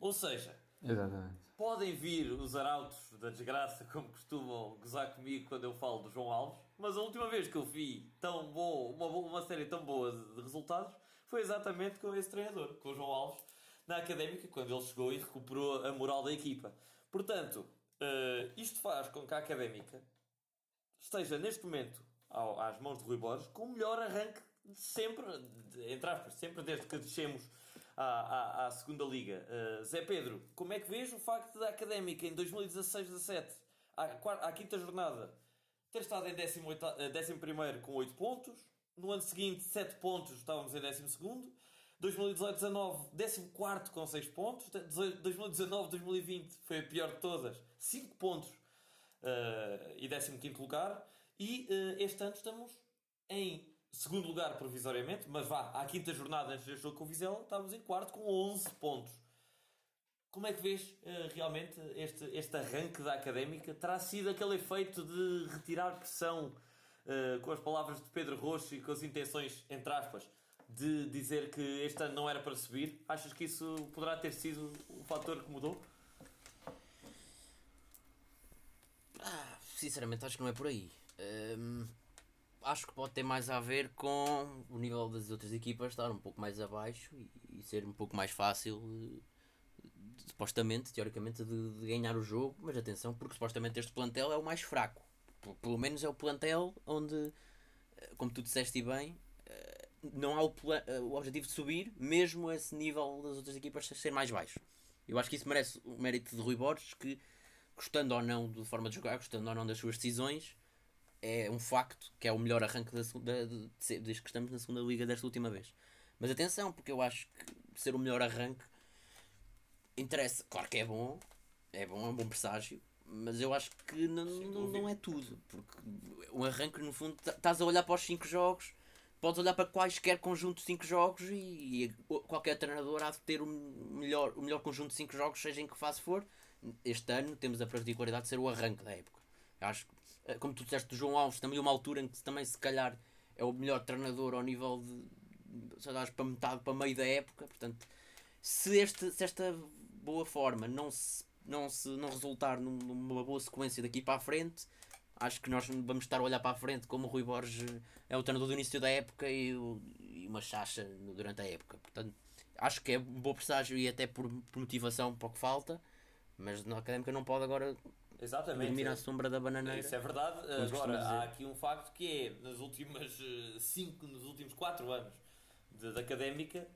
Ou seja, Exatamente. podem vir os arautos da desgraça, como costumam gozar comigo quando eu falo do João Alves, mas a última vez que eu vi tão bom, uma, uma série tão boa de resultados foi exatamente com esse treinador, com o João Alves, na académica, quando ele chegou e recuperou a moral da equipa. Portanto, uh, isto faz com que a académica esteja neste momento ao, às mãos de Rui Borges com o melhor arranque sempre, entre aspas, sempre desde que descemos à, à, à segunda liga. Uh, Zé Pedro, como é que vês o facto da Académica em 2016-17, à, à quinta jornada, ter estado em 18, 11 com 8 pontos, no ano seguinte 7 pontos, estávamos em 12 2018-19, 14 com 6 pontos. 2019-2020 foi a pior de todas, 5 pontos uh, e 15 lugar. E uh, este ano estamos em segundo lugar provisoriamente, mas vá, à quinta jornada antes deste jogo com o Vizela, estávamos em quarto com 11 pontos. Como é que vês uh, realmente este, este arranque da académica? Terá sido aquele efeito de retirar pressão uh, com as palavras de Pedro Rocha e com as intenções, entre aspas, de dizer que este ano não era para subir? Achas que isso poderá ter sido o fator que mudou? Ah, sinceramente, acho que não é por aí. Um, acho que pode ter mais a ver com o nível das outras equipas estar um pouco mais abaixo e, e ser um pouco mais fácil, eh, supostamente, teoricamente, de, de, ganhar o jogo. Mas atenção, porque supostamente este plantel é o mais fraco. Pelo menos é o plantel onde, eh, como tu disseste bem, não há o, o objetivo de subir, mesmo esse nível das outras equipas ser mais baixo. Eu acho que isso merece o mérito de Rui Borges, que, gostando ou não de forma de jogar, gostando ou não das suas decisões, é um facto que é o melhor arranque da, da, de, desde que estamos na segunda liga desta última vez. Mas atenção, porque eu acho que ser o melhor arranque interessa. Claro que é bom, é bom, é um bom presságio, mas eu acho que não, não, não é tudo. Porque o arranque, no fundo, estás a olhar para os 5 jogos, podes olhar para quaisquer conjunto de 5 jogos e, e, qualquer treinador há de ter o melhor, o melhor conjunto de 5 jogos, seja em que fase for. Este ano temos a particularidade de ser o arranque da época. Acho que eh, como tu disseste do João Alves, também uma altura em que também se calhar é o melhor treinador ao nível de sei lá, para metade, para meio da época, portanto se, este, se esta boa forma não se, não se não resultar numa boa sequência daqui para a frente acho que nós vamos estar a olhar para a frente como o Rui Borges é o treinador do início da época e, e uma chacha durante a época portanto acho que é um bom presságio e até por, por motivação para o que falta mas na académica não pode agora Exatamente. Dormir à sombra da bananeira. Isso é verdade. Agora, há aqui um facto que é, nas últimas 5, eh, nos últimos 4 anos de académica,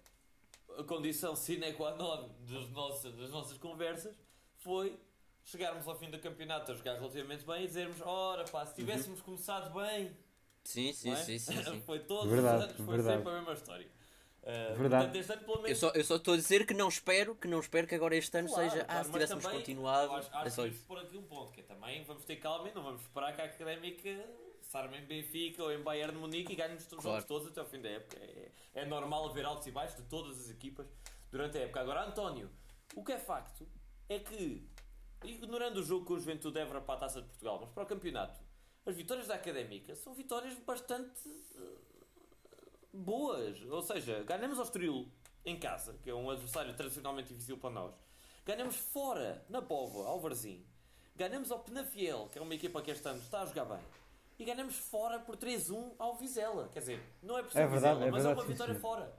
a condição sine qua non das nossas, das nossas conversas foi chegarmos ao fim do campeonato a jogar relativamente bem e dizermos: ora pá, se tivéssemos uhum. começado bem. Sim, sim, é? sim, sim, sim. foi todos verdade, os anos, foi verdade. sempre a mesma história. Uh, Verdade. Portanto, ano, menos... eu, só, eu só estou a dizer que não espero que não espero que agora este ano claro, seja claro, ah, se tivéssemos também, continuado acho, acho é só isso. por aqui um ponto que é também vamos ter calma e não vamos esperar que a académica se arme em Benfica ou em Bayern de Munique e ganhe-nos os jogos todos até ao fim da época é, é normal haver altos e baixos de todas as equipas durante a época agora António o que é facto é que ignorando o jogo com o Juventude Évora para a Taça de Portugal mas para o campeonato as vitórias da académica são vitórias bastante boas. Ou seja, ganhamos ao Estoril em casa, que é um adversário tradicionalmente difícil para nós. Ganhamos fora, na Póvoa, ao Varzim. Ganhamos ao Penafiel, que é uma equipa que este ano está a jogar bem. E ganhamos fora por 3-1 ao Vizela. Quer dizer, não é possível é verdade, Vizela, é mas verdade, é uma vitória sim, fora.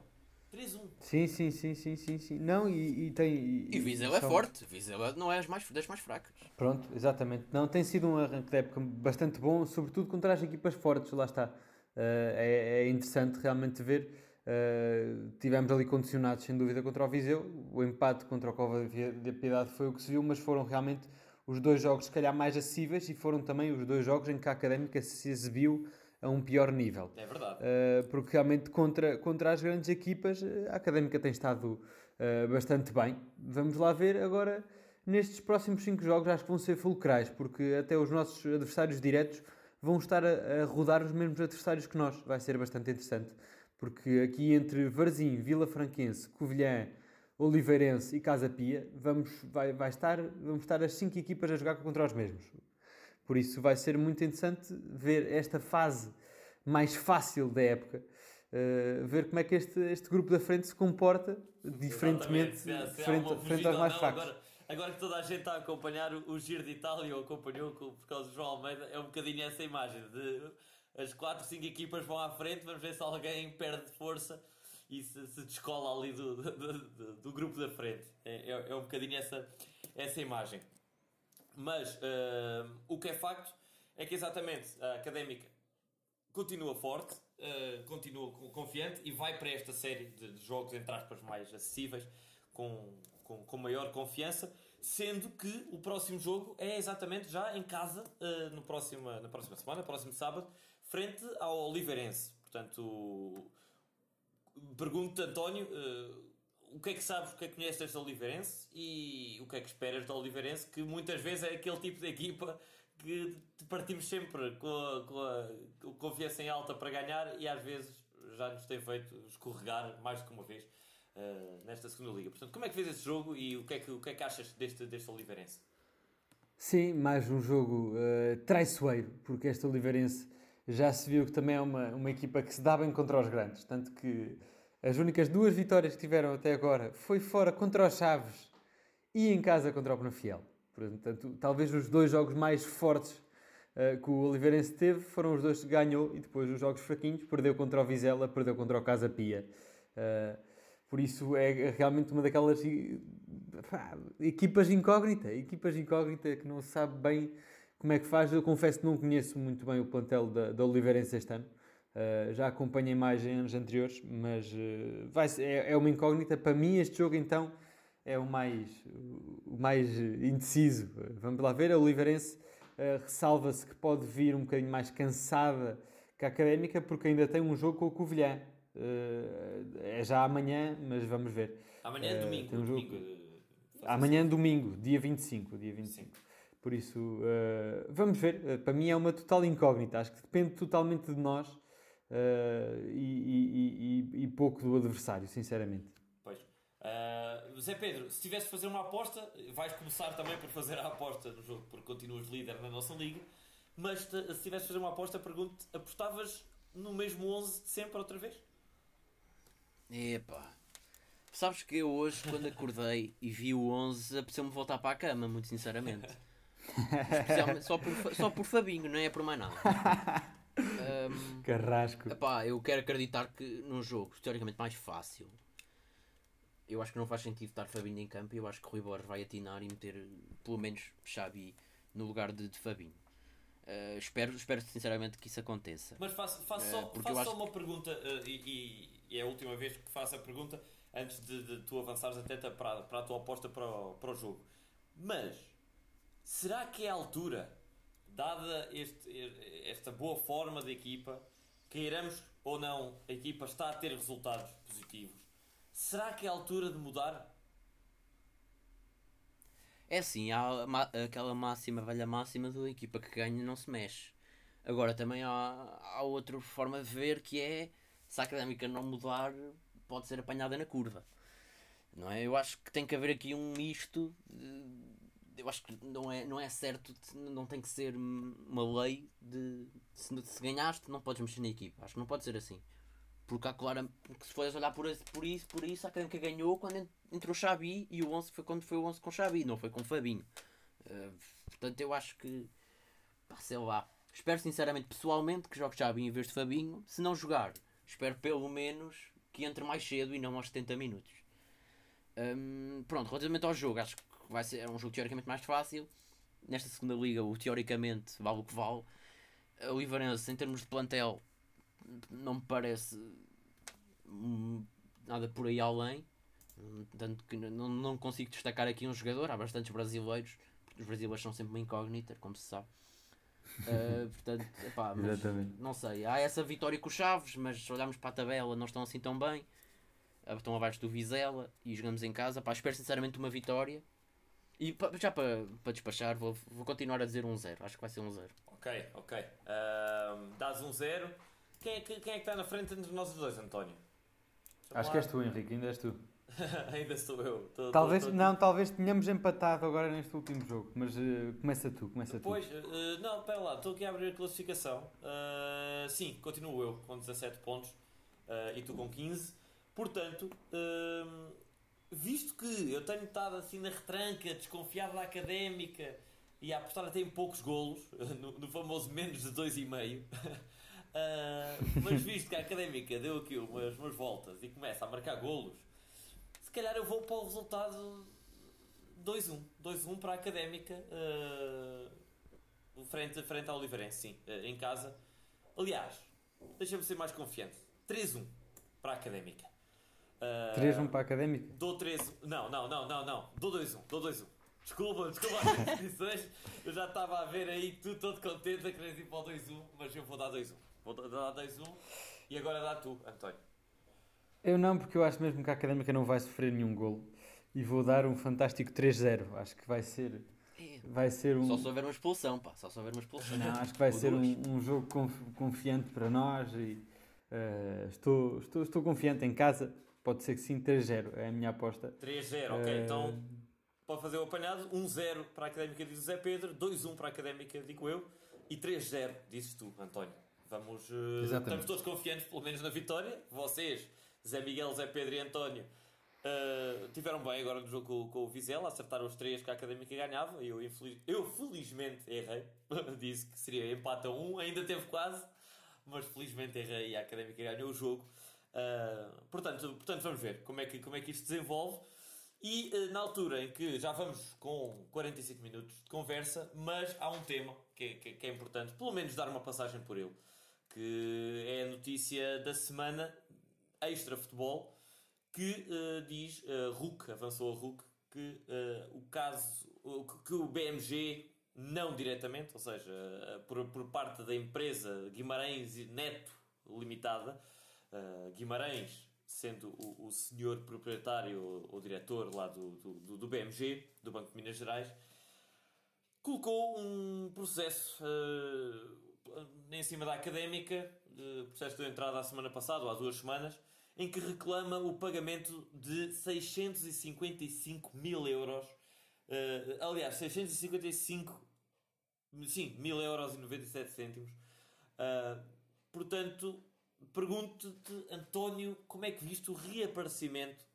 3-1. Sim, sim, sim, sim, sim, sim. Não, e, e tem. E, e Vizela é forte. Vizela não é as mais, das mais fracas. Pronto, exatamente. Não, tem sido um arranque de época bastante bom, sobretudo contra as equipas fortes, lá está. Uh, é, é, interessante realmente ver. Uh, tivemos ali condicionados sem dúvida contra o Viseu. O empate contra o Cova de Piedade foi o que se viu, mas foram realmente os dois jogos, se calhar, mais acessíveis e foram também os dois jogos em que a académica se exibiu a um pior nível. É verdade. Uh, porque realmente contra, contra as grandes equipas a académica tem estado uh, bastante bem. Vamos lá ver agora nestes próximos cinco jogos, acho que vão ser fulcrais, porque até os nossos adversários diretos vão estar a, a, rodar os mesmos adversários que nós. Vai ser bastante interessante. Porque aqui entre Varzim, Vila Franquense, Covilhã, Oliveirense e Casa Pia, vamos, vai, vai estar, vamos estar as cinco equipas a jogar contra os mesmos. Por isso vai ser muito interessante ver esta fase mais fácil da época. Uh, ver como é que este, este grupo da frente se comporta diferentemente frente, frente aos mais fracos. Agora agora que toda a gente está a acompanhar o, Giro de Itália, ou acompanhou por causa do João Almeida, é um bocadinho essa imagem de as 4, 5 equipas vão à frente, vamos ver se alguém perde força e se, se descola ali do, do, do, do grupo da frente. É, é, é, um bocadinho essa, essa imagem. Mas uh, o que é facto é que exatamente a académica continua forte, uh, continua confiante e vai para esta série de, jogos, entre aspas, mais acessíveis, com, com, com maior confiança, sendo que o próximo jogo é exatamente já em casa, uh, no próximo, na próxima semana, próximo sábado, frente ao Oliveirense. Portanto, pergunto António, uh, o que é que sabes, o que é que conheces deste Oliveirense e o que é que esperas do Oliveirense, que muitas vezes é aquele tipo de equipa que partimos sempre com a, com a, com confiança em alta para ganhar e às vezes já nos tem feito escorregar mais do que uma vez uh, nesta segunda liga. Portanto, como é que vês esse jogo e o que é que, o que, é que achas deste, deste Oliveirense? Sim, mais um jogo uh, traiçoeiro, porque este Oliveirense já se viu que também é uma, uma equipa que se dá bem contra os grandes, tanto que as únicas duas vitórias que tiveram até agora foi fora contra os Chaves e em casa contra o Penafiel. Portanto, talvez os dois jogos mais fortes uh, que o Oliveirense teve foram os dois que ganhou e depois os jogos fraquinhos, perdeu contra o Vizela, perdeu contra o Casa Pia. Uh, por isso é realmente uma daquelas pá, equipas incógnita, equipas incógnita que não sabe bem como é que faz. Eu confesso que não conheço muito bem o plantel da, da Oliveirense este ano. Uh, já acompanhei mais em anos anteriores, mas uh, vai é, é, uma incógnita. Para mim, este jogo então é o mais, o mais indeciso. Vamos lá ver. A Oliveirense uh, ressalva-se que pode vir um bocadinho mais cansada que a académica, porque ainda tem um jogo com o Covilhã. é já amanhã, mas vamos ver. Amanhã é domingo. Um domingo. Amanhã é domingo, dia 25. Dia 25. Sim. Por isso, vamos ver. para mim é uma total incógnita. Acho que depende totalmente de nós uh, e, e, e, pouco do adversário, sinceramente. Pois. Uh, Zé Pedro, se tivesse de fazer uma aposta, vais começar também por fazer a aposta no jogo, porque continuas líder na nossa liga. Mas se tivesse de fazer uma aposta, pergunto apostavas no mesmo 11 de sempre outra vez? Epá. Sabes que eu hoje, quando acordei e vi o 11, apeteceu-me voltar para a cama, muito sinceramente. Especialmente só por, só por Fabinho, não é por mais nada. Um, Carrasco. Epá, eu quero acreditar que num jogo teoricamente mais fácil, eu acho que não faz sentido estar Fabinho em campo. Eu acho que Rui Borges vai atinar e meter pelo menos Xabi no lugar de, de Fabinho. Uh, espero, espero sinceramente que isso aconteça. Mas faço, faço só, uh, faço só uma pergunta uh, e, e, é a última vez que faço a pergunta antes de, de tu avançares até para, para a tua aposta para o, para o jogo. Mas será que é a altura dada este, esta boa forma da equipa, queiramos ou não, a equipa está a ter resultados positivos. Será que é a altura de mudar? É sim, há aquela máxima, velha máxima da equipa que ganha não se mexe. Agora também há, há outra forma de ver que é se a académica não mudar, pode ser apanhada na curva. Não é? Eu acho que tem que haver aqui um misto de, eu acho que não é, não é certo, não tem que ser uma lei de se, se ganhaste não podes mexer na equipa. Acho que não pode ser assim. Porque, há, claro, porque se fores olhar por, por isso, por isso, a Académica ganhou quando entrou Xabi e o 11 foi quando foi o 11 com Xabi, não foi com Fabinho. Uh, portanto, eu acho que, pá, sei lá, espero sinceramente, pessoalmente, que jogue Xabi em vez de Fabinho. Se não jogar, espero pelo menos que entre mais cedo e não aos 70 minutos. Um, pronto, relativamente ao jogo, acho que vai ser é um jogo teoricamente mais fácil. Nesta segunda liga, o teoricamente vale o que vale. O Ivarense, em termos de plantel, não me parece nada por aí além. Tanto que não, não consigo destacar aqui um jogador. Há bastantes brasileiros, porque os brasileiros são sempre uma incógnita, como se sabe. Uh, portanto, epá, não sei. Há essa vitória com os Chaves, mas se olharmos para a tabela, não estão assim tão bem. Estão abaixo do Vizela e jogamos em casa. Pá, espero sinceramente uma vitória. E já para, para despachar, vou, vou continuar a dizer um zero. Acho que vai ser um zero. Ok, ok. Uh, dás um zero. Quem é, que, quem é que está na frente entre nós dois, António? Acho que és tu, Henrique, ainda és tu. ainda sou eu. Tô, talvez, tô, tô, não, talvez tenhamos empatado agora neste último jogo, mas uh, começa tu, começa pois, tu. Pois, uh, não, espera lá, estou aqui a abrir a classificação. Uh, sim, continuo eu com 17 pontos e tu com 15. Portanto, visto que eu tenho estado assim na retranca, desconfiado da académica e a apostar até em poucos golos, no, no famoso menos de 2,5, uh, mas visto que a académica deu aqui umas, umas voltas e começa a marcar golos, se calhar eu vou para o resultado 2-1. 2-1 para a académica, uh, frente, frente ao Oliveirense, sim, uh, em casa. Aliás, deixa-me ser mais confiante: 3-1 para a académica. Uh, 3-1 para a académica? Dou 3 Não, não, não, não, não. Dou 2-1. Dou 2-1. Desculpa, desculpa as inscrições. Eu já estava a ver aí tu todo contente a querer ir para o 2-1, mas eu vou dar 2-1. Vou dar 2-1 e agora dá tu, António. Eu não, porque eu acho mesmo que a Académica não vai sofrer nenhum golo. E vou dar um fantástico 3-0. Acho que vai ser. Vai ser um... Só se houver uma expulsão, pá. Só se houver uma expulsão. Não, acho que vai ser um, um, jogo confiante para nós e uh, estou, estou, estou confiante em casa. Pode ser que sim, 3-0 é a minha aposta. 3-0, ok. Uh... Então pode fazer o apanhado. 1-0 para a Académica, diz o Zé Pedro. 2-1 para a Académica, digo eu. E 3-0, dizes tu, António. Vamos, uh, estamos todos confiantes, pelo menos na vitória. Vocês, Zé Miguel, Zé Pedro e António, uh, tiveram bem agora no jogo com, com o Vizela, acertaram os três que a Académica ganhava. Eu, infeliz, eu felizmente errei, disse que seria empate a um, ainda teve quase, mas felizmente errei e a Académica ganhou o jogo. Uh, portanto, portanto, vamos ver como é que, como é que isto se desenvolve. E uh, na altura em que já vamos com 45 minutos de conversa, mas há um tema que é, que, que é importante, pelo menos dar uma passagem por ele que é a notícia da semana extra futebol que uh, diz uh, RUC, avançou a RUC, que uh, o caso que o BMG não diretamente, ou seja, por, por parte da empresa Guimarães Neto Limitada, Guimarães sendo o, o senhor proprietário ou, diretor lá do, do, do, BMG, do Banco de Minas Gerais, colocou um processo em cima da académica, processo de entrada a semana passada, ou há duas semanas, em que reclama o pagamento de 655 mil euros. Uh, aliás, 655 sim, mil euros e 97 cêntimos. Uh, portanto, pergunto-te, António, como é que viste o reaparecimento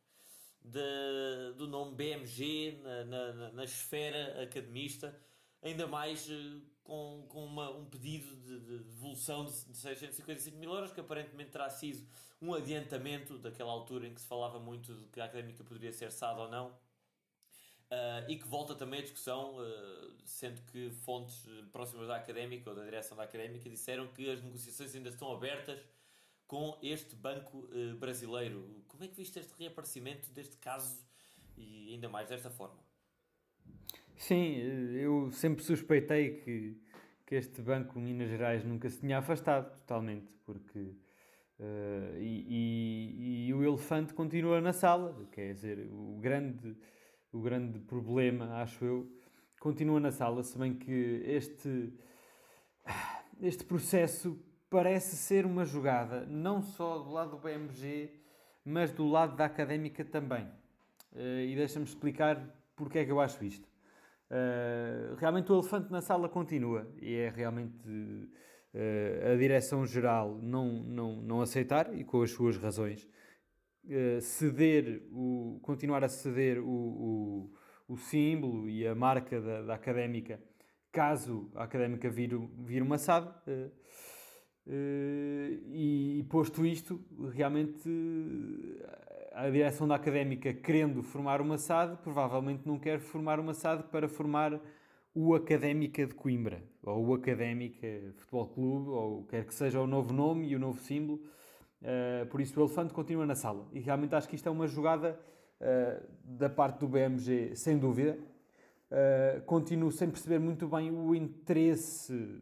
de, do nome BMG na, na, na esfera academista? ainda mais uh, com, com uma, um pedido de, de devolução de, de 655 mil euros, que aparentemente terá sido um adiantamento daquela altura em que se falava muito de que a académica poderia ser SAD ou não. Uh, e que volta também a discussão, uh, sendo que fontes próximas da académica ou da direção da académica disseram que as negociações ainda estão abertas com este banco uh, brasileiro. Como é que viste este reaparecimento deste caso e ainda mais desta forma? Sim, eu sempre suspeitei que, que este Banco Minas Gerais nunca se tinha afastado totalmente, porque. Uh, e, e, e, o elefante continua na sala, quer dizer, o grande, o grande problema, acho eu, continua na sala, se bem que este, este processo parece ser uma jogada, não só do lado do BMG, mas do lado da académica também. Uh, e deixa-me explicar porque é que eu acho isto. Uh, realmente o elefante na sala continua e é realmente uh, a direção-geral não, não, não aceitar e com as suas razões ceder o, continuar a ceder o, o, o símbolo e a marca da, da académica caso a académica vire, vire uma SAD e, e posto isto realmente a direção da académica, querendo formar uma SAD, provavelmente não quer formar uma SAD para formar o Académica de Coimbra, ou o Académica Futebol Clube, ou quer que seja o novo nome e o novo símbolo. Uh, por isso o elefante continua na sala. E realmente acho que isto é uma jogada uh, da parte do BMG, sem dúvida. Uh, continuo sem perceber muito bem o interesse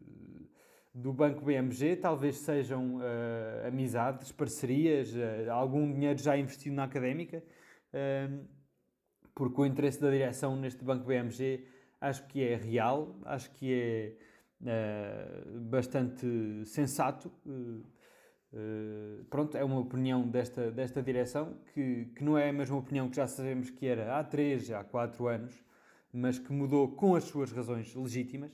do Banco BMG, talvez sejam uh, amizades, parcerias, uh, algum dinheiro já investido na académica, uh, porque o interesse da direção neste Banco BMG acho que é real, acho que é eh, bastante sensato. pronto, é uma opinião desta, desta direção que, que não é a mesma opinião que já sabemos que era há 3, há 4 anos, mas que mudou com as suas razões legítimas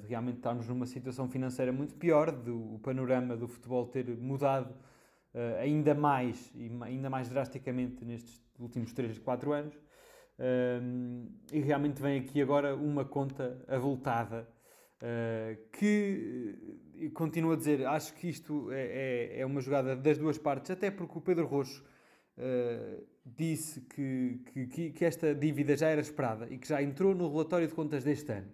de realmente estarmos numa situação financeira muito pior, do panorama do futebol ter mudado uh, ainda mais e ainda mais drasticamente nestes últimos 3, 4 anos. Uh, e realmente vem aqui agora uma conta avultada que continuo a dizer, acho que isto é, é, é, uma jogada das duas partes, até porque o Pedro Roxo disse que, que, que esta dívida já era esperada e que já entrou no relatório de contas deste ano.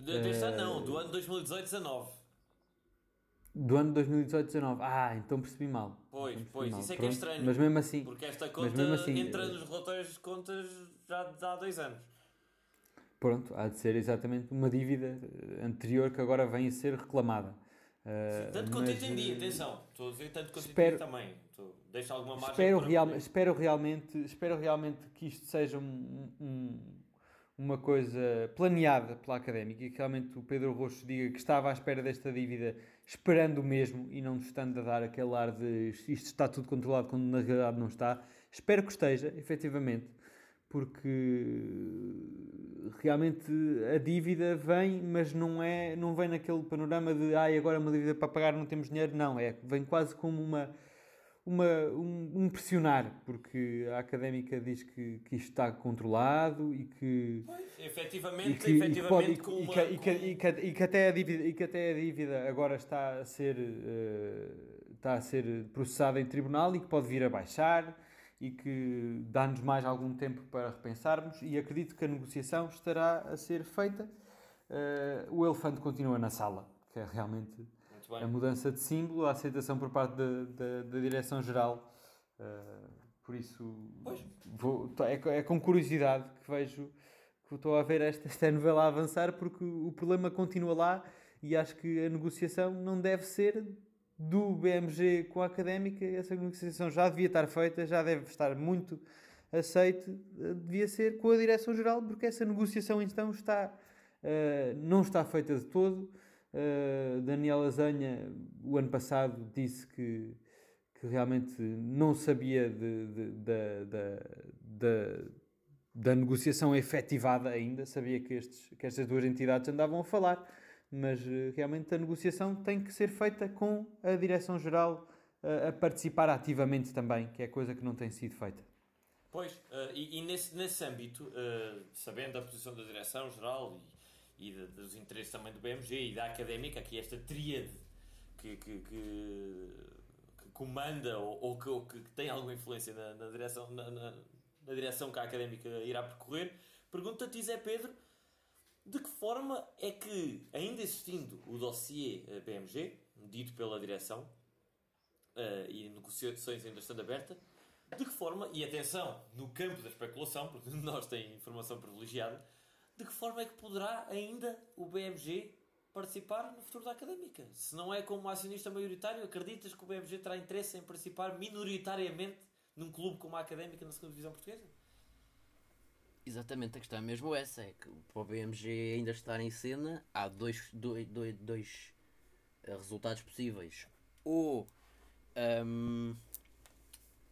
Deste ano não, do ano 2018-19. Do ano 2018-19. Ah, então percebi mal. Pois, então pois, mal. isso é que é estranho. Mas mesmo assim. Porque esta conta assim, entra nos relatórios de contas já há dois anos. Pronto, há de ser exatamente uma dívida anterior que agora vem a ser reclamada. Uh, tanto quanto mas, entendi, atenção, estou a dizer tanto quanto espero, entendi também. Estou, deixa alguma margem espero, real, espero, realmente, espero realmente que isto seja um, um, uma coisa planeada pela académica e que realmente o Pedro Roxo diga que estava à espera desta dívida, esperando mesmo e não estando a dar aquele ar de isto está tudo controlado quando na realidade não está. Espero que esteja, efetivamente, porque realmente a dívida vem, mas não é, não vem naquele panorama de ai, ah, agora uma dívida para pagar não temos dinheiro, não, é, vem quase como uma, uma um, um pressionar, porque a académica diz que, que isto está controlado e que pois, efetivamente, e que, efetivamente pode, que, que, que, que, até a dívida, e que até a dívida agora está a ser uh, está a ser processada em tribunal e que pode vir a baixar e que dá-nos mais algum tempo para repensarmos e acredito que a negociação estará a ser feita. Uh, o elefante continua na sala, que é realmente a mudança de símbolo, a aceitação por parte da, da, da Direção-Geral. Uh, por isso, vou, é, é, com curiosidade que vejo que estou a ver esta, esta novela avançar, porque o problema continua lá e acho que a negociação não deve ser do BMG com a académica, essa negociação já devia estar feita, já deve estar muito aceite, eh, devia ser com a Direção-Geral, porque essa negociação então está, uh, não está feita de todo. Uh, Daniel Azanha, o ano passado, disse que, que realmente não sabia de, de, de, de da negociação efetivada ainda, sabia que, estes, que estas duas entidades andavam a falar, mas uh, realmente a negociação tem que ser feita com a Direção-Geral uh, a participar ativamente também, que é coisa que não tem sido feita. Pois, e, e, nesse, nesse âmbito, sabendo a posição da Direção-Geral e, e de, dos interesses também do BMG e da Académica, aqui esta tríade que, que, que, que comanda ou, ou, que, ou, que, tem alguma influência na, na direção, na, na, na direção que a Académica irá percorrer, pergunta-te, Zé Pedro, de que forma é que, ainda existindo o dossiê BMG, eh, dito pela direção, uh, e negociações ainda estando aberta, de que forma, e atenção, no campo da especulação, porque nós temos informação privilegiada, de que forma é que poderá ainda o BMG participar no futuro da académica? Se não é como acionista maioritário, acreditas que o BMG terá interesse em participar minoritariamente num clube como a académica na segunda divisão portuguesa? Exatamente, a questão é mesmo essa, é que para o BMG ainda estar em cena, há dois, dois, dois, dois uh, resultados possíveis. Ou um,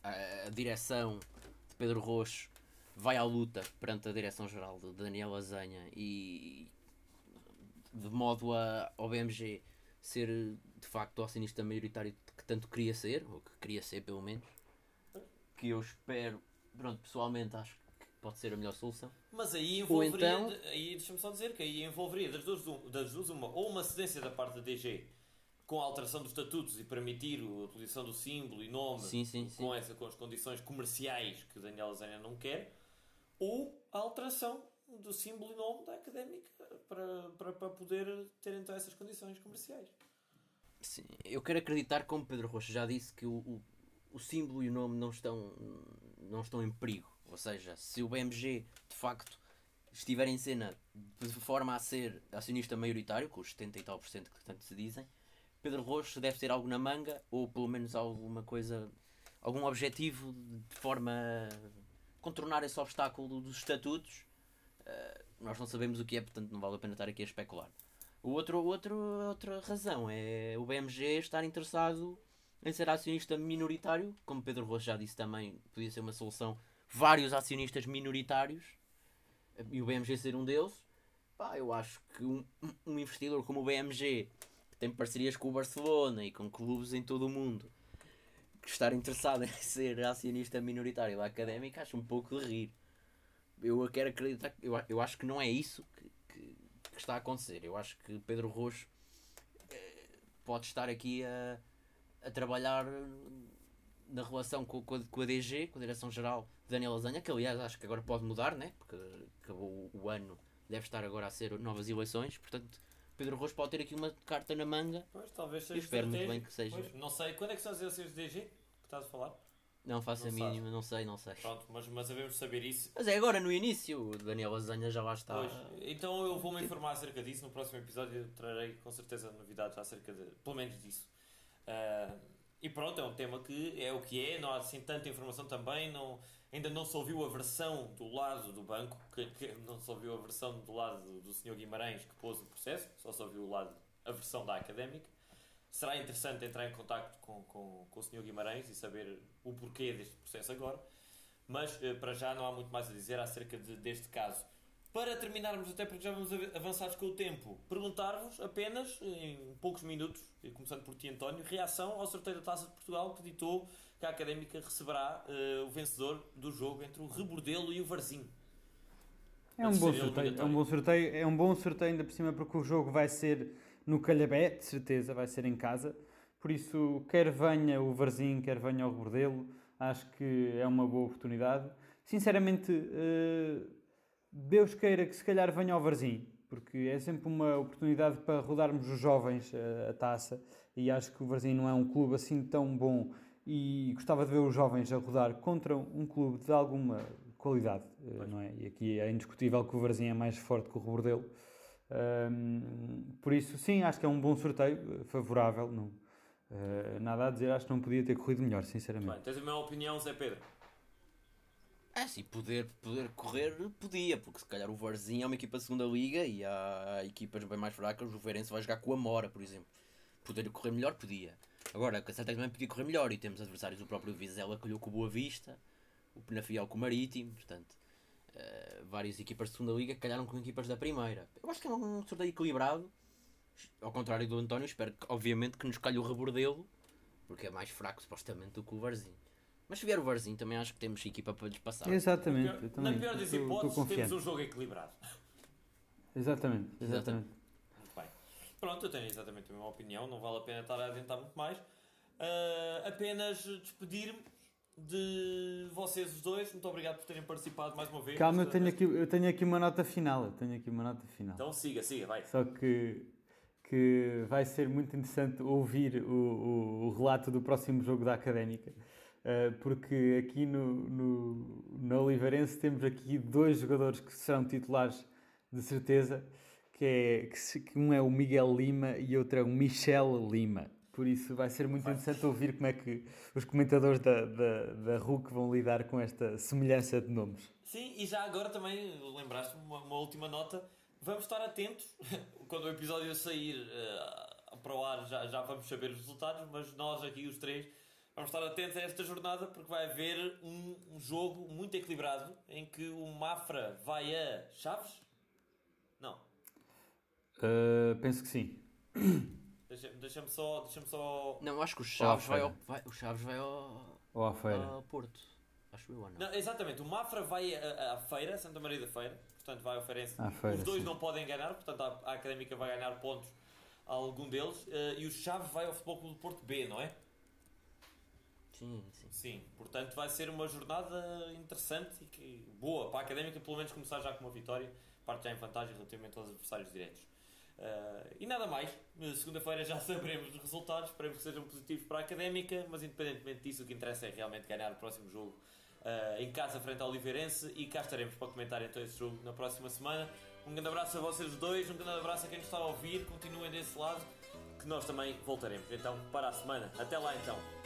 a, a, direção de Pedro Roxo vai à luta perante a direção-geral de Daniel Azanha e de modo a, ao BMG ser de facto o acionista maioritário que tanto queria ser, ou que queria ser pelo menos, que eu espero, pronto, pessoalmente acho pode ser a melhor solução. Mas aí envolveria, então, aí deixa-me só dizer que aí envolveria das duas, das duas uma, ou uma cedência da parte da DG com a alteração dos estatutos e permitir a utilização do símbolo e nome sim, sim, com, essa, com as condições comerciais que Daniel Azania não quer, ou a alteração do símbolo e nome da académica para, para, para poder ter então essas condições comerciais. Sim, eu quero acreditar, como Pedro Rocha já disse, que o, o, o símbolo e o nome não estão, não estão em perigo. Ou seja, se o BMG de facto estiver em cena de forma a ser acionista maioritário, com os 70 e tal por cento que tanto se dizem, Pedro Roxo deve ter algo na manga, ou pelo menos alguma coisa, algum objetivo de forma contornar esse obstáculo dos estatutos. Uh, nós não sabemos o que é, portanto não vale a pena estar aqui a especular. O outro, outro, outra razão é o BMG estar interessado em ser acionista minoritário, como Pedro Roxo já disse também, podia ser uma solução vários acionistas minoritários e o BMG ser um deles, pá, eu acho que um, um investidor como o BMG, que tem parcerias com o Barcelona e com clubes em todo o mundo, estar interessado em ser acionista minoritário da académica, acho um pouco de rir. Eu quero acreditar, eu, eu acho que não é isso que, que, que está a acontecer. Eu acho que Pedro Roxo eh, pode estar aqui a, a trabalhar na relação com, com, a, com a DG, com a Direção-Geral Daniel Azanha, que aliás acho que agora pode mudar, né? porque acabou o, ano, deve estar agora a ser novas eleições, portanto Pedro Rocha pode ter aqui uma carta na manga. Pois, talvez seja Eu espero muito bem que seja. Pois, não sei, quando é que são as eleições de DG que estás a falar? Não faço não a mínima, não sei, não sei. Pronto, mas, mas devemos saber isso. Mas é agora no início, o Daniel Azanha já lá está. Pois, então eu vou-me informar acerca disso. No próximo episódio trarei com certeza novidades acerca de, pelo menos disso. Uh, e pronto, é um tema que é o que é, não há assim tanta informação também. Não, ainda não se ouviu a versão do lado do banco, que, que não se ouviu a versão do lado do, do Sr. Guimarães que pôs o processo, só se ouviu o lado, a versão da académica será interessante entrar em contato com, com, com o Sr. Guimarães e saber o porquê deste processo agora. Mas eh, para já não há muito mais a dizer acerca de, deste caso. Para terminarmos, até porque já vamos avançados com o tempo, perguntar-vos apenas, em poucos minutos, começando por ti, António, reação ao sorteio da Taça de Portugal que ditou que a Académica receberá uh, o vencedor do jogo entre o Rebordelo e o Varzim. É um, bom sorteio, é um bom sorteio, é um bom sorteio ainda por cima porque o jogo vai ser no Calhabé, de certeza, vai ser em casa. Por isso, quer venha o Varzim, quer venha o Rebordelo, acho que é uma boa oportunidade. Sinceramente, eh, Deus queira que se calhar venha ao Varzim, porque é sempre uma oportunidade para rodarmos os jovens eh, a taça e acho que o Varzim não é um clube assim tão bom e gostava de ver os jovens a rodar contra um clube de alguma qualidade, eh, não é? E aqui é indiscutível que o Varzim é mais forte que o Rebordelo. Um, por isso, sim, acho que é um bom sorteio, favorável. Não, uh, nada a dizer, acho que não podia ter corrido melhor, sinceramente. Bem, tens a minha opinião, Zé Pedro? É, sim, poder, poder correr, podia, porque se calhar o Varzinho é uma equipa de segunda liga e há equipas bem mais fracas, o Verense vai jogar com a Mora, por exemplo. Poder correr melhor, podia. Agora, a Casseta também podia correr melhor e temos adversários do próprio Vizela que olhou com o Boa Vista, o Penafiel com o Marítimo, portanto uh, várias equipas de segunda liga calharam com equipas da primeira. Eu acho que é um sorteio equilibrado. Ao contrário do António, espero que, obviamente que nos calhe o rebordelo, porque é mais fraco supostamente do que o Varzinho. Mas se vier o Varzinho, também acho que temos equipa para lhes passar. Exatamente. Na pior, na pior das hipóteses, temos um jogo equilibrado. Exatamente, exatamente. Muito bem. Pronto, eu tenho exatamente a mesma opinião, não vale a pena estar a adiantar muito mais. Uh, apenas despedir-me de vocês os dois. Muito obrigado por terem participado mais uma vez. Calma, eu tenho, aqui, eu tenho aqui uma nota final. Eu tenho aqui uma nota final. Então siga, siga, vai. Só que, que vai ser muito interessante ouvir o, o, o relato do próximo jogo da Académica. Uh, porque aqui no, no, no Oliveirense temos aqui dois jogadores que serão titulares de certeza, que, é, que, que um é o Miguel Lima e outro é o Michel Lima. Por isso vai ser muito interessante ouvir como é que os comentadores da, da, da RUC vão lidar com esta semelhança de nomes. Sim, e já agora também lembraste uma, uma última nota. Vamos estar atentos quando o episódio sair uh, para o ar, já, já vamos saber os resultados, mas nós aqui, os três, vamos estar atentos a esta jornada porque vai haver um, um jogo muito equilibrado em que o Mafra vai a Chaves? Não. Uh, penso que sim. Deixa-me deixa só, deixa só. Não, acho que o Chaves vai ao. Vai, o Chaves vai ao. Ou à feira. Ao Porto. Acho eu ou não? não exatamente, o Mafra vai à, feira, Santa Maria da Feira, portanto vai ao Feirense. Feira, Os dois sim. não podem ganhar, portanto a, a Académica vai ganhar pontos a algum deles. Uh, e o Chaves vai ao Futebol Clube do Porto B, não é? Sim, sim. Sim, portanto vai ser uma jornada interessante e que, boa para a Académica, pelo menos começar já com uma vitória, parte já em vantagem relativamente aos adversários diretos. Uh, e nada mais, segunda-feira já saberemos os resultados, esperemos que sejam positivos para a académica, mas independentemente disso, o que interessa é realmente ganhar o próximo jogo uh, em casa frente ao Oliveirense e cá estaremos para comentar então esse jogo na próxima semana. Um grande abraço a vocês dois, um grande abraço a quem nos está a ouvir, continuem desse lado, que nós também voltaremos então para a semana. Até lá então.